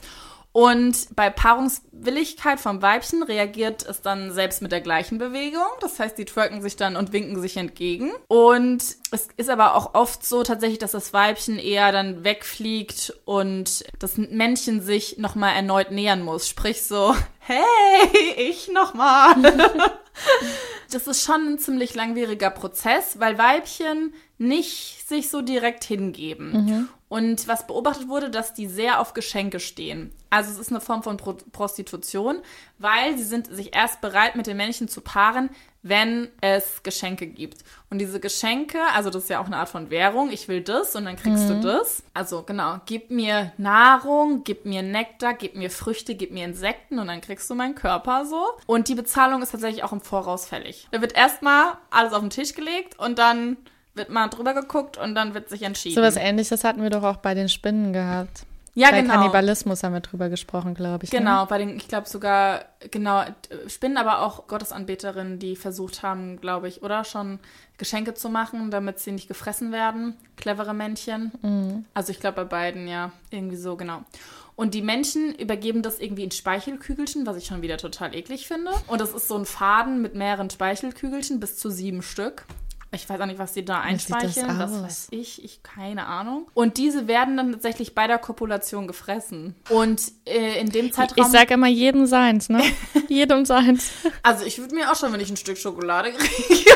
Und bei Paarungswilligkeit vom Weibchen reagiert es dann selbst mit der gleichen Bewegung. Das heißt, die twerken sich dann und winken sich entgegen. Und es ist aber auch oft so tatsächlich, dass das Weibchen eher dann wegfliegt und das Männchen sich nochmal erneut nähern muss. Sprich so, hey, ich nochmal. Das ist schon ein ziemlich langwieriger Prozess, weil Weibchen nicht sich so direkt hingeben. Und was beobachtet wurde, dass die sehr auf Geschenke stehen. Also es ist eine Form von Pro Prostitution, weil sie sind sich erst bereit, mit den Männchen zu paaren, wenn es Geschenke gibt. Und diese Geschenke, also das ist ja auch eine Art von Währung, ich will das und dann kriegst du das. Also genau, gib mir Nahrung, gib mir Nektar, gib mir Früchte, gib mir Insekten und dann kriegst du meinen Körper so. Und die Bezahlung ist tatsächlich auch im Voraus fällig. Da wird erstmal alles auf den Tisch gelegt und dann wird mal drüber geguckt und dann wird sich entschieden. So was ähnliches hatten wir doch auch bei den Spinnen gehabt. ja, bei genau. Kannibalismus haben wir drüber gesprochen, glaube ich. Ne? Genau, bei den, ich glaube sogar, genau, Spinnen, aber auch Gottesanbeterinnen, die versucht haben, glaube ich, oder schon Geschenke zu machen, damit sie nicht gefressen werden. Clevere Männchen. Mhm. Also ich glaube bei beiden, ja, irgendwie so, genau. Und die Menschen übergeben das irgendwie in Speichelkügelchen, was ich schon wieder total eklig finde. Und das ist so ein Faden mit mehreren Speichelkügelchen, bis zu sieben Stück. Ich weiß auch nicht, was die da das einspeicheln. Das, aus? weiß ich. Ich keine Ahnung. Und diese werden dann tatsächlich bei der Kopulation gefressen. Und äh, in dem Zeitraum. Ich sage immer jedem seins, ne? jedem seins. Also ich würde mir auch schon, wenn ich ein Stück Schokolade kriege.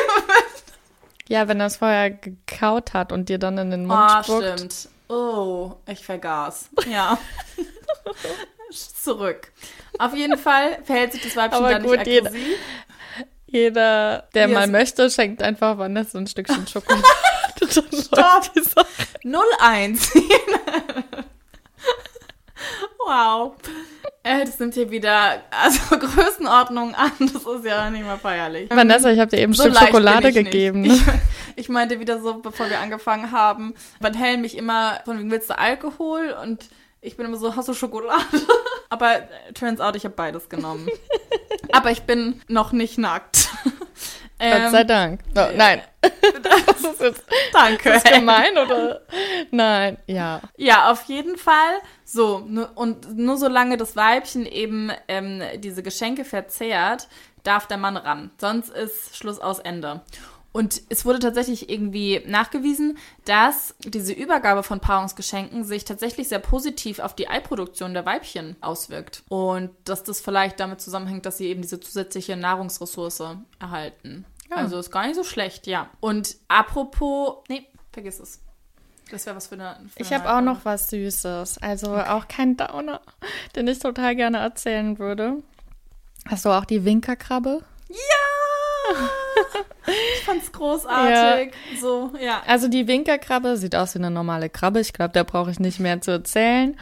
Ja, wenn er es vorher gekaut hat und dir dann in den Mund Ah, spuckt. stimmt. Oh, ich vergaß. Ja. Zurück. Auf jeden Fall verhält sich das Weibchen Aber dann gut, nicht aggressiv. Jeder, der Hier mal möchte, schenkt einfach Vanessa ein Stückchen Schokolade. Stopp. 01. wow. Äh, das nimmt hier wieder also Größenordnungen an. Das ist ja nicht mal feierlich. Vanessa, ich habe dir eben ein So Stück Schokolade ich gegeben. Ich, ich meinte wieder so, bevor wir angefangen haben, Van Hellen mich immer von wegen, willst du Alkohol? Und ich bin immer so, hast du Schokolade? Aber äh, turns out, ich habe beides genommen. Aber ich bin noch nicht nackt. Gott sei Dank. Oh, nein. das ist jetzt Danke. ist gemein, oder? Nein, ja. Ja, auf jeden Fall. So, und nur solange das Weibchen eben ähm, diese Geschenke verzehrt, darf der Mann ran. Sonst ist Schluss aus Ende. Und es wurde tatsächlich irgendwie nachgewiesen, dass diese Übergabe von Paarungsgeschenken sich tatsächlich sehr positiv auf die Eiproduktion der Weibchen auswirkt. Und dass das vielleicht damit zusammenhängt, dass sie eben diese zusätzliche Nahrungsressource erhalten. Also ist gar nicht so schlecht, ja. Und apropos, nee, vergiss es. Das wäre was für eine. Für Ich habe auch noch was Süßes. Also auch kein Downer, den ich total gerne erzählen würde. Hast du auch die Winkerkrabbe? Ich fand's großartig. So, ja. Also die Winkerkrabbe sieht aus wie eine normale Krabbe. Ich glaube, da brauche ich nicht mehr zu erzählen.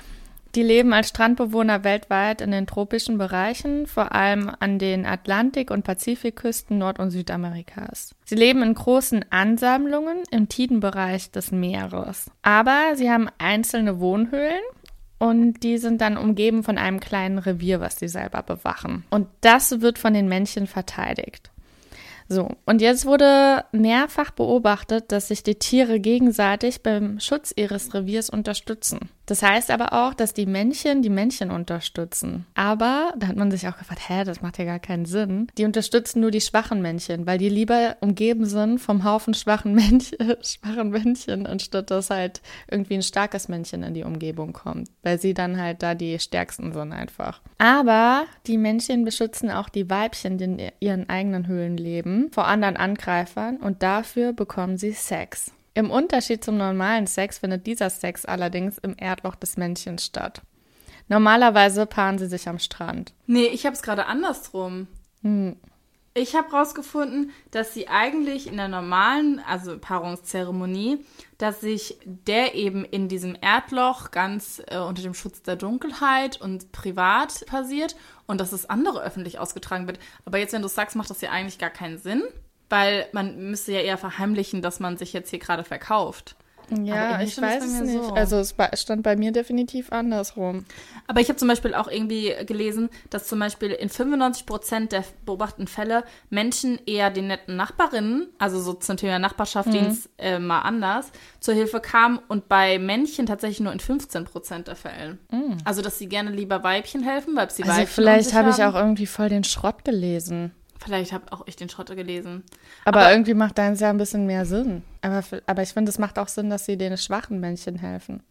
Die leben als Strandbewohner weltweit in den tropischen Bereichen, vor allem an den Atlantik- und Pazifikküsten Nord- und Südamerikas. Sie leben in großen Ansammlungen im Tidenbereich des Meeres. Aber sie haben einzelne Wohnhöhlen und die sind dann umgeben von einem kleinen Revier, was sie selber bewachen. Und das wird von den Männchen verteidigt. So, und jetzt wurde mehrfach beobachtet, dass sich die Tiere gegenseitig beim Schutz ihres Reviers unterstützen. Das heißt aber auch, dass die Männchen die Männchen unterstützen. Aber da hat man sich auch gefragt, hä, das macht ja gar keinen Sinn. Die unterstützen nur die schwachen Männchen, weil die lieber umgeben sind vom Haufen schwachen Männchen, schwachen Männchen, anstatt dass halt irgendwie ein starkes Männchen in die Umgebung kommt, weil sie dann halt da die stärksten sind einfach. Aber die Männchen beschützen auch die Weibchen, die in ihren eigenen Höhlen leben, vor anderen Angreifern und dafür bekommen sie Sex. Im Unterschied zum normalen Sex findet dieser Sex allerdings im Erdloch des Männchens statt. Normalerweise paaren sie sich am Strand. Nee, ich habe es gerade andersrum. Hm. Ich habe rausgefunden, dass sie eigentlich in der normalen, also Paarungszeremonie, dass sich der eben in diesem Erdloch ganz äh, unter dem Schutz der Dunkelheit und privat passiert und dass das andere öffentlich ausgetragen wird. Aber jetzt, wenn du sagst, macht das ja eigentlich gar keinen Sinn, weil man müsste ja eher verheimlichen, dass man sich jetzt hier gerade verkauft. Ja, ich weiß es nicht. so. Also es stand bei mir definitiv andersrum. Aber ich habe zum Beispiel auch irgendwie gelesen, dass zum Beispiel in 95 Prozent der beobachteten Fälle Menschen eher den netten Nachbarinnen, also so zum Thema Nachbarschaft, denen es äh, mal anders, zur Hilfe kamen und bei Männchen tatsächlich nur in 15 Prozent der Fällen. Also, dass sie gerne lieber Weibchen helfen, weil sie Also Weibchen vielleicht habe ich auch irgendwie voll den Schrott gelesen. Vielleicht habe auch ich den Schotte gelesen. Aber, Aber- irgendwie macht deins ja ein bisschen mehr Sinn. Aber, aber ich finde, es macht auch Sinn, dass sie den schwachen Männchen helfen.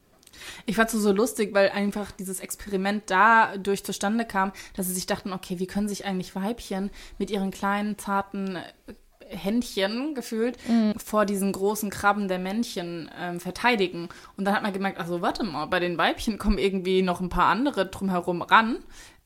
Ich fand es so lustig, weil einfach dieses Experiment dadurch zustande kam, dass sie sich dachten, okay, wie können sich eigentlich Weibchen mit ihren kleinen, zarten äh, Händchen gefühlt vor diesen großen Krabben der Männchen ähm, verteidigen. Und dann hat man gemerkt, also warte mal, bei den Weibchen kommen irgendwie noch ein paar andere drumherum ran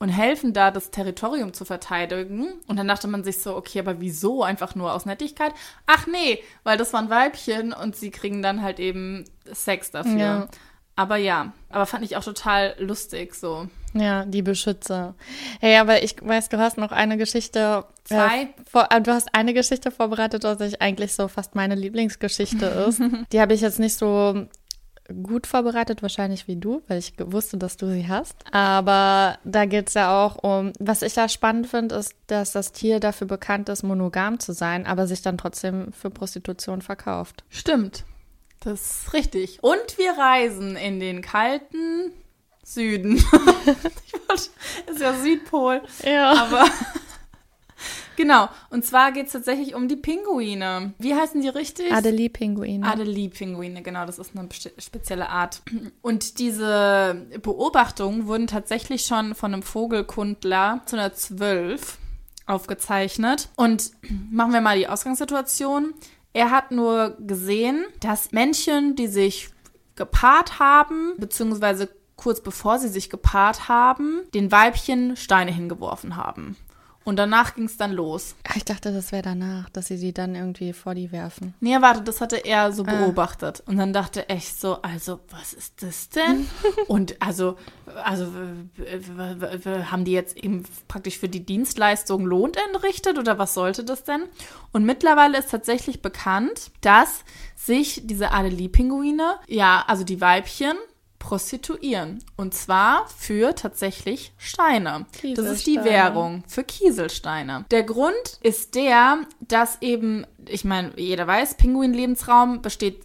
und helfen da, das Territorium zu verteidigen. Und dann dachte man sich so, okay, aber wieso? Einfach nur aus Nettigkeit? Ach nee, weil das waren Weibchen und sie kriegen dann halt eben Sex dafür. Ja. Aber ja, aber fand ich auch total lustig so. Ja, die Beschützer. Hey, aber ich weiß, du hast noch eine Geschichte. Zwei? Äh, vor, äh, du hast eine Geschichte vorbereitet, was ich eigentlich so fast meine Lieblingsgeschichte ist. Die habe ich jetzt nicht so gut vorbereitet, wahrscheinlich wie du, weil ich wusste, dass du sie hast. Aber da geht es ja auch um, was ich ja spannend finde, ist, dass das Tier dafür bekannt ist, monogam zu sein, aber sich dann trotzdem für Prostitution verkauft. Stimmt. Das ist richtig. Und wir reisen in den kalten Süden. ich wollte, ist ja Südpol. Ja. Aber genau. Und zwar geht es tatsächlich um die Pinguine. Wie heißen die richtig? Adelie-Pinguine. Adelie-Pinguine, genau, das ist eine spezielle Art. Und diese Beobachtungen wurden tatsächlich schon von einem Vogelkundler 1912 aufgezeichnet. Und machen wir mal die Ausgangssituation. Er hat nur gesehen, dass Männchen, die sich gepaart haben, beziehungsweise kurz bevor sie sich gepaart haben, den Weibchen Steine hingeworfen haben. Und danach ging es dann los. Ah, Ich dachte, das wäre danach, dass sie die dann irgendwie vor die werfen. Nee, warte, das hatte er so beobachtet. Und dann dachte echt so, also, was ist das denn? Und also, also, haben die jetzt eben praktisch für die Dienstleistung Lohn entrichtet oder was sollte das denn? Und mittlerweile ist tatsächlich bekannt, dass sich diese Adelie-Pinguine, ja, also die Weibchen, prostituieren. Und zwar für tatsächlich Steine. Das ist die. Währung für Kieselsteine. Der Grund ist der, dass eben, ich meine, jeder weiß, Pinguin-Lebensraum besteht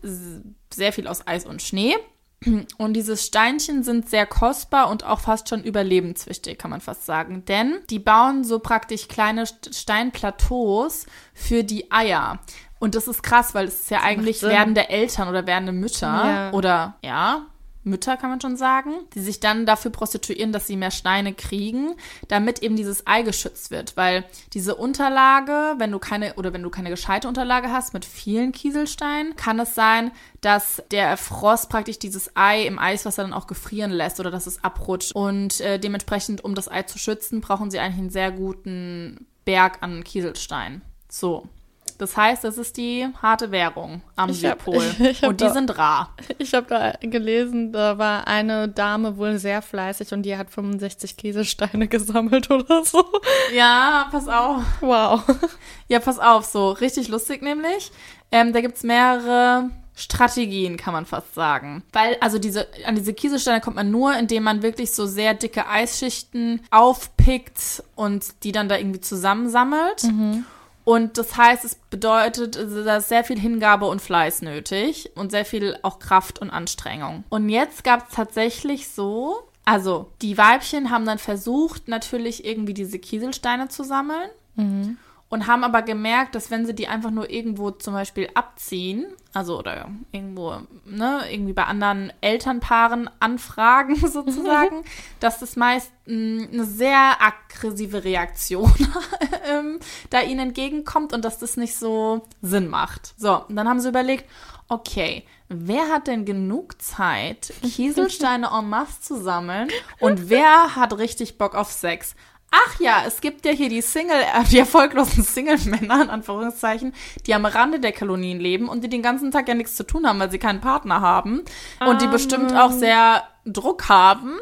sehr viel aus Eis und Schnee. Und diese Steinchen sind sehr kostbar und auch fast schon überlebenswichtig, kann man fast sagen. Denn die bauen so praktisch kleine St- Steinplateaus für die Eier. Und das ist krass, weil es ist ja eigentlich werdende Eltern oder werdende Mütter Ja. oder ja, Mütter kann man schon sagen, die sich dann dafür prostituieren, dass sie mehr Steine kriegen, damit eben dieses Ei geschützt wird, weil diese Unterlage, wenn du keine oder wenn du keine gescheite Unterlage hast mit vielen Kieselsteinen, kann es sein, dass der Frost praktisch dieses Ei im Eiswasser dann auch gefrieren lässt oder dass es abrutscht und äh, dementsprechend, um das Ei zu schützen, brauchen sie eigentlich einen sehr guten Berg an Kieselsteinen. So. Das heißt, das ist die harte Währung am Ich hab- Südpol. ich hab und die da- sind rar. Ich habe da gelesen, da war eine Dame wohl sehr fleißig und die hat 65 Kieselsteine gesammelt oder so. Ja, pass auf. Wow. Ja, pass auf, so richtig lustig nämlich. Ähm, da gibt's mehrere Strategien, kann man fast sagen. Weil, also diese, an diese Kieselsteine kommt man nur, indem man wirklich so sehr dicke Eisschichten aufpickt und die dann da irgendwie zusammensammelt. Und das heißt, es bedeutet, also da ist sehr viel Hingabe und Fleiß nötig und sehr viel auch Kraft und Anstrengung. Und jetzt gab es tatsächlich so, also die Weibchen haben dann versucht, natürlich irgendwie diese Kieselsteine zu sammeln und haben aber gemerkt, dass wenn sie die einfach nur irgendwo zum Beispiel abziehen, also oder irgendwo, ne, irgendwie bei anderen Elternpaaren anfragen sozusagen, dass das meist mh, eine sehr aggressive Reaktion ähm, da ihnen entgegenkommt und dass das nicht so Sinn macht. So, und dann haben sie überlegt, okay, wer hat denn genug Zeit, Kieselsteine en masse zu sammeln und wer hat richtig Bock auf Sex? Ach ja, es gibt ja hier die Single, äh, die erfolglosen Single-Männer, in Anführungszeichen, die am Rande der Kolonien leben und die den ganzen Tag ja nichts zu tun haben, weil sie keinen Partner haben und die bestimmt auch sehr Druck haben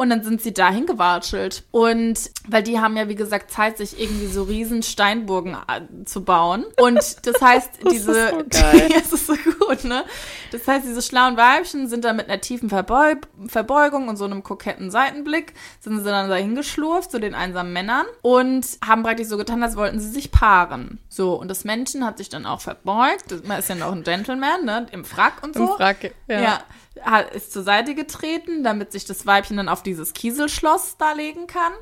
und dann sind sie dahin gewatschelt. Und weil die haben ja, wie gesagt, Zeit, sich irgendwie so riesen Steinburgen äh, zu bauen. Und das heißt, diese. ist so geil. das ist so gut, ne? Das heißt, diese schlauen Weibchen sind dann mit einer tiefen Verbeug Verbeugung und so einem koketten Seitenblick, sind sie dann dahin geschlurft zu den einsamen Männern und haben praktisch so getan, als wollten sie sich paaren. So, und das Männchen hat sich dann auch verbeugt. Man ist ja noch ein Gentleman, ne? Im Frack und so. Im Frack, ja. Ja, ist zur Seite getreten, damit sich das Weibchen dann auf dieses Kieselschloss da legen kann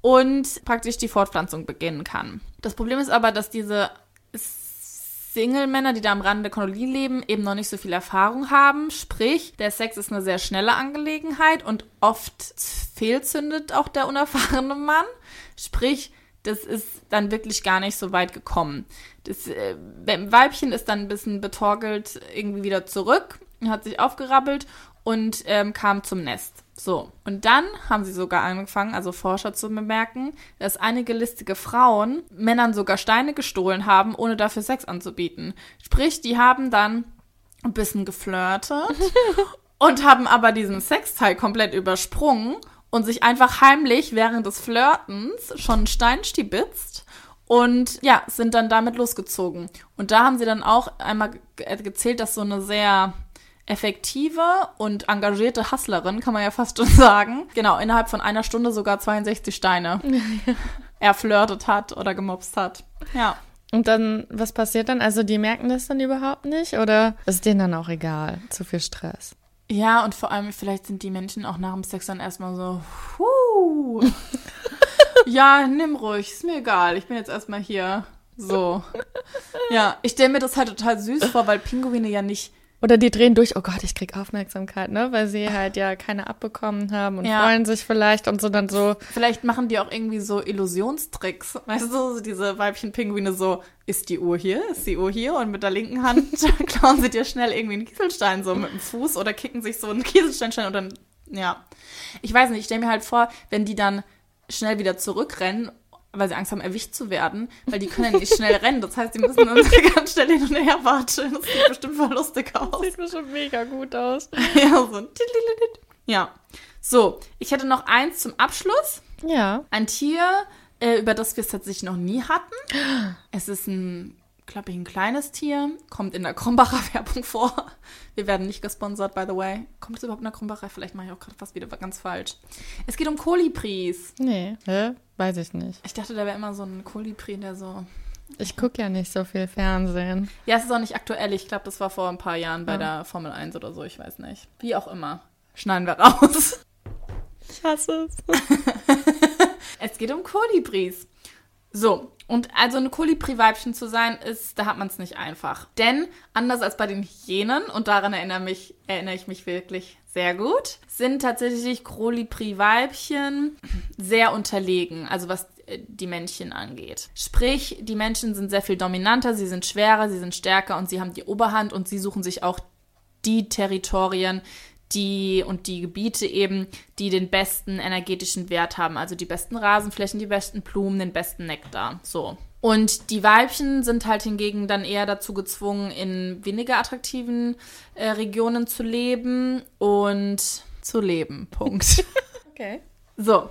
und praktisch die Fortpflanzung beginnen kann. Das Problem ist aber, dass diese Single-Männer, die da am Rande der Kolonie leben, eben noch nicht so viel Erfahrung haben. Sprich, der Sex ist eine sehr schnelle Angelegenheit und oft fehlzündet auch der unerfahrene Mann. Sprich, das ist dann wirklich gar nicht so weit gekommen. Das äh, Weibchen ist dann ein bisschen betorkelt irgendwie wieder zurück, hat sich aufgerappelt und ähm, kam zum Nest. So, und dann haben sie sogar angefangen, also Forscher zu bemerken, dass einige listige Frauen Männern sogar Steine gestohlen haben, ohne dafür Sex anzubieten. Sprich, die haben dann ein bisschen geflirtet und haben aber diesen Sexteil komplett übersprungen und sich einfach heimlich während des Flirtens schon einen Stein stibitzt und ja, sind dann damit losgezogen. Und da haben sie dann auch einmal äh, gezählt, dass so eine sehr effektive und engagierte Hustlerin, kann man ja fast schon sagen, genau, innerhalb von einer Stunde sogar 62 Steine erflirtet hat oder gemobst hat. Ja. Und dann, was passiert dann? Also die merken das dann überhaupt nicht oder ist denen dann auch egal? Zu viel Stress. Ja, und vor allem, vielleicht sind die Menschen auch nach dem Sex dann erstmal so, huh. ja, nimm ruhig, ist mir egal, ich bin jetzt erstmal hier. So. Ja, ich stelle mir das halt total süß vor, weil Pinguine ja nicht. Oder die drehen durch, oh Gott, ich krieg Aufmerksamkeit, ne? Weil sie halt ja keine abbekommen haben und Ja. freuen sich vielleicht und so dann so, Vielleicht machen die auch irgendwie so Illusionstricks. Weißt du, so diese Weibchen-Pinguine so, ist die Uhr hier, ist die Uhr hier? Und mit der linken Hand klauen sie dir schnell irgendwie einen Kieselstein so mit dem Fuß oder kicken sich so einen Kieselsteinstein und dann, ja. Ich weiß nicht, ich stelle mir halt vor, wenn die dann schnell wieder zurückrennen, weil sie Angst haben, erwischt zu werden, weil die können ja nicht schnell rennen. Das heißt, die müssen dann ganz schnell hin und her watscheln. Das sieht bestimmt voll lustig aus. sieht bestimmt mega gut aus. Ja, so. Ja. So, ich hätte noch eins zum Abschluss. Ja. Ein Tier, äh, über das wir es tatsächlich noch nie hatten. Es ist ein, glaube ich, ein kleines Tier. Kommt in der Krombacher Werbung vor. Wir werden nicht gesponsert, by the way. Kommt es überhaupt in der Krombacher? Vielleicht mache ich auch gerade fast wieder ganz falsch. Es geht um Kolibris. Nee, hä? Weiß ich nicht. Ich dachte, da wäre immer so ein Kolibri, der so. Ich gucke ja nicht so viel Fernsehen. Ja, es ist auch nicht aktuell. Ich glaube, das war vor ein paar Jahren bei der Formel 1 oder so. Ich weiß nicht. Wie auch immer. Schneiden wir raus. Ich hasse es. Es geht um Kolibris. So, und also eine Kolibri-Weibchen zu sein, ist, da hat man es nicht einfach. Denn anders als bei den Hyänen, und daran erinnere, mich, erinnere ich mich wirklich sehr gut, sind tatsächlich Kolibri-Weibchen sehr unterlegen, also was äh, die Männchen angeht. Sprich, die Menschen sind sehr viel dominanter, sie sind schwerer, sie sind stärker und sie haben die Oberhand und sie suchen sich auch die Territorien, die und die Gebiete eben, die den besten energetischen Wert haben, also die besten Rasenflächen, die besten Blumen, den besten Nektar. So. Und die Weibchen sind halt hingegen dann eher dazu gezwungen, in weniger attraktiven äh, Regionen zu leben und zu leben. Punkt. Okay. So.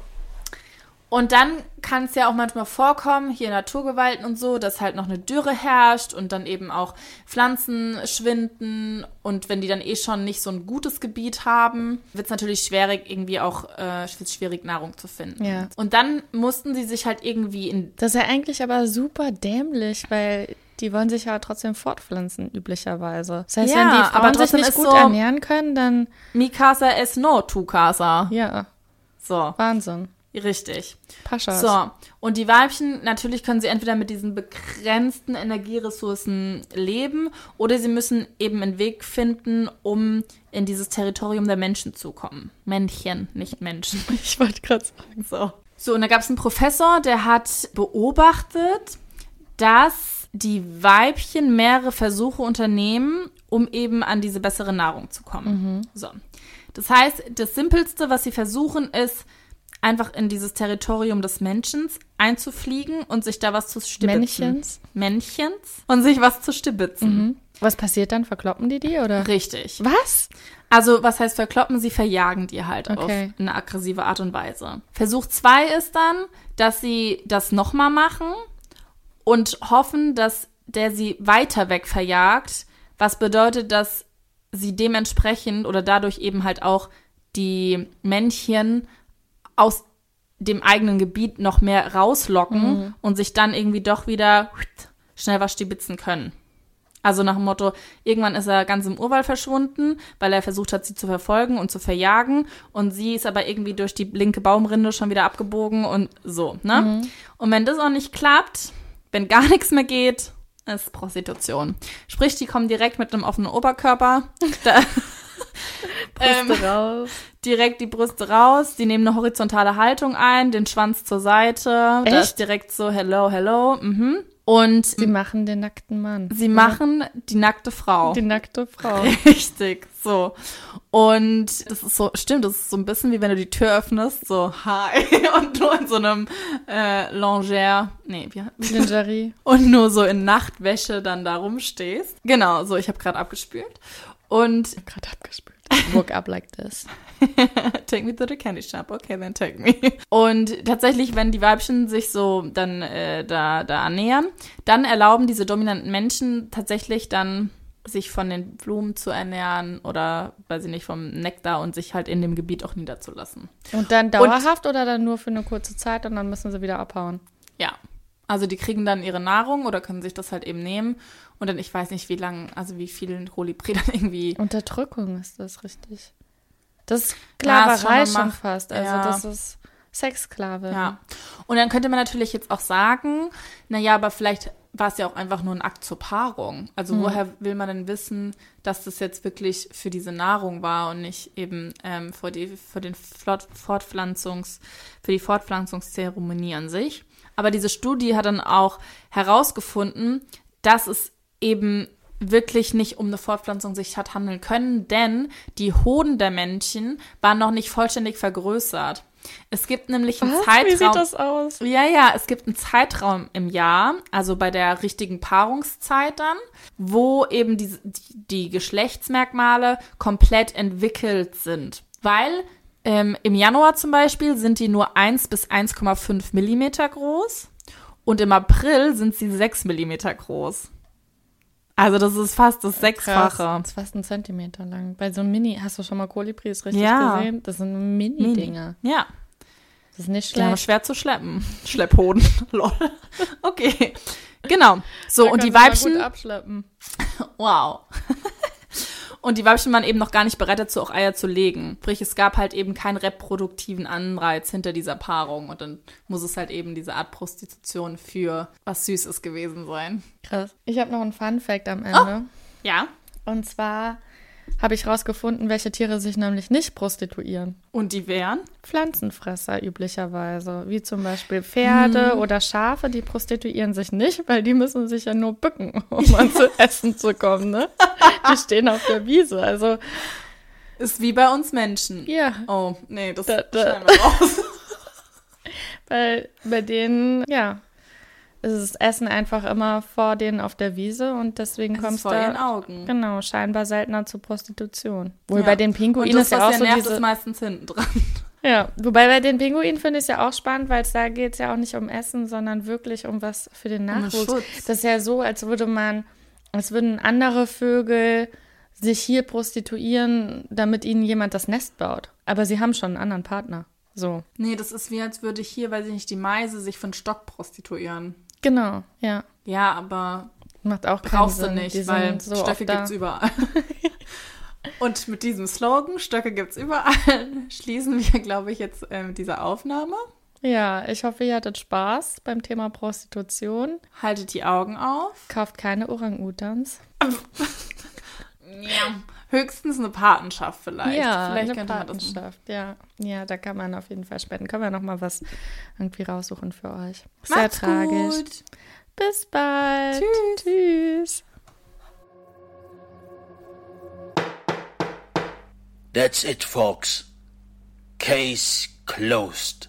Und dann kann es ja auch manchmal vorkommen, hier Naturgewalten und so, dass halt noch eine Dürre herrscht und dann eben auch Pflanzen schwinden. Und wenn die dann eh schon nicht so ein gutes Gebiet haben, wird es natürlich schwierig, irgendwie auch äh, schwierig, Nahrung zu finden. Ja. Und dann mussten sie sich halt irgendwie in. Das ist ja eigentlich aber super dämlich, weil die wollen sich ja trotzdem fortpflanzen, üblicherweise. Das heißt, Ja, wenn die aber Frauen sich trotzdem nicht gut so- ernähren können, dann Mikasa es no, tu casa. ja, So, Wahnsinn. Richtig. Paschas. So, und die Weibchen, natürlich können sie entweder mit diesen begrenzten Energieressourcen leben oder sie müssen eben einen Weg finden, um in dieses Territorium der Menschen zu kommen. Männchen, nicht Menschen. Ich wollte gerade sagen. So. So, und da gab es einen Professor, der hat beobachtet, dass dass die Weibchen mehrere Versuche unternehmen, um eben an diese bessere Nahrung zu kommen. So. Das heißt, das Simpelste, was sie versuchen, ist, einfach in dieses Territorium des Menschen einzufliegen und sich da was zu stibitzen. Männchens? Männchens und sich was zu stibitzen. Was passiert dann? Verkloppen die die oder? Richtig. Was? Also, was heißt verkloppen? Sie verjagen die halt auf Okay. eine aggressive Art und Weise. Versuch zwei ist dann, dass sie das nochmal machen und hoffen, dass der sie weiter weg verjagt, was bedeutet, dass sie dementsprechend oder dadurch eben halt auch die Männchen aus dem eigenen Gebiet noch mehr rauslocken und sich dann irgendwie doch wieder schnell was stibitzen können. Also nach dem Motto, irgendwann ist er ganz im Urwald verschwunden, weil er versucht hat, sie zu verfolgen und zu verjagen. Und sie ist aber irgendwie durch die linke Baumrinde schon wieder abgebogen und so, ne? Und wenn das auch nicht klappt, wenn gar nichts mehr geht, ist Prostitution. Sprich, die kommen direkt mit einem offenen Oberkörper. Da, ähm, Brüste raus. direkt die Brüste raus, die nehmen eine horizontale Haltung ein, den Schwanz zur Seite. Da Echt? ist direkt so hello, hello. Mhm. Und Sie machen den nackten Mann. sie machen die nackte Frau. Die nackte Frau. Richtig, so. Und das ist so, stimmt, das ist so ein bisschen wie wenn du die Tür öffnest, so hi, und nur in so einem äh, Longère, nee, wie, Lingerie. und nur so in Nachtwäsche dann da rumstehst. Genau, so, ich habe gerade abgespült. Und Gerade abgespült. Woke up like this. take me to the candy shop, okay, then take me. Und tatsächlich, wenn die Weibchen sich so dann äh, da, da annähern, dann erlauben diese dominanten Menschen tatsächlich dann sich von den Blumen zu ernähren oder, weiß ich nicht, vom Nektar und sich halt in dem Gebiet auch niederzulassen. Und dann dauerhaft oder dann nur für eine kurze Zeit und dann müssen sie wieder abhauen? Ja. Also die kriegen dann ihre Nahrung oder können sich das halt eben nehmen und dann, ich weiß nicht, wie lang, also wie viel Kolibri dann irgendwie Unterdrückung ist das richtig. Das ist Ja, Sklaverei schon schon, fast. Also Ja. das ist Sexsklave. Ja. Und dann könnte man natürlich jetzt auch sagen, naja, aber vielleicht war es ja auch einfach nur ein Akt zur Paarung. Also woher will man denn wissen, dass das jetzt wirklich für diese Nahrung war und nicht eben ähm, für, die, für den Fortpflanzungs, für die Fortpflanzungszeremonie an sich. Aber diese Studie hat dann auch herausgefunden, dass es eben wirklich nicht um eine Fortpflanzung sich hat handeln können, denn die Hoden der Männchen waren noch nicht vollständig vergrößert. Es gibt nämlich einen Was? Zeitraum. Wie sieht das aus? Ja, ja, es gibt einen Zeitraum im Jahr, also bei der richtigen Paarungszeit dann, wo eben die, die, die Geschlechtsmerkmale komplett entwickelt sind. Weil ähm, im Januar zum Beispiel sind die nur 1 bis 1,5 Millimeter groß und im April sind sie 6 Millimeter groß. Also das ist fast das Krass. Sechsfache. Das ist fast ein Zentimeter lang. Bei so einem Mini, hast du schon mal Kolibris richtig Ja. gesehen? Das sind Mini-Dinger. Ja, Das ist nicht schlecht. schwer zu schleppen. Schlepphoden. Lol. Okay. Genau. So, und die Weibchen. Gut abschleppen. Wow. Und die Weibchen waren eben noch gar nicht bereit dazu, auch Eier zu legen. Sprich, es gab halt eben keinen reproduktiven Anreiz hinter dieser Paarung. Und dann muss es halt eben diese Art Prostitution für was Süßes gewesen sein. Krass. Ich habe noch einen Fun-Fact am Ende. Ja. Und zwar habe ich rausgefunden, welche Tiere sich nämlich nicht prostituieren. Und die wären? Pflanzenfresser üblicherweise, wie zum Beispiel Pferde Hm. oder Schafe, die prostituieren sich nicht, weil die müssen sich ja nur bücken, um an zu essen zu kommen, ne? Die stehen auf der Wiese, also Ist wie bei uns Menschen. ja, Oh, nee, das Da- da- schneiden wir raus. weil bei denen, ja, ist das Essen einfach immer vor denen auf der Wiese und deswegen Es vor ihren da Augen. genau scheinbar seltener zur Prostitution. Wohl Ja. bei den Und Pinguinen das, ist ja auch so nervt, diese ist meistens hinten dran. Ja, wobei bei den Pinguinen finde ich es ja auch spannend, weil es da geht es ja auch nicht um Essen, sondern wirklich um was für den Nachwuchs. Schutz. das ist ja so, als würde man, als würden andere Vögel sich hier prostituieren, damit ihnen jemand das Nest baut. Aber sie haben schon einen anderen Partner. So. Nee, das ist wie, als würde hier, weiß ich nicht, die Meise sich von Stock prostituieren. Genau, ja. Ja, aber Macht auch brauchst du nicht, Die weil so Stöcke gibt's überall. Und mit diesem Slogan, Stöcke gibt's überall, schließen wir, glaube ich, jetzt äh, mit dieser Aufnahme. Ja, ich hoffe, ihr hattet Spaß beim Thema Prostitution. Haltet die Augen auf. Kauft keine Orang-Utans. Ja. Höchstens eine Patenschaft vielleicht. Ja, vielleicht eine Patenschaft, ja. Ja, da kann man auf jeden Fall spenden. Können wir nochmal was irgendwie raussuchen für euch. Sehr Macht's tragisch. Gut. Bis bald. Tschüss. Tschüss. That's it, folks. Case closed.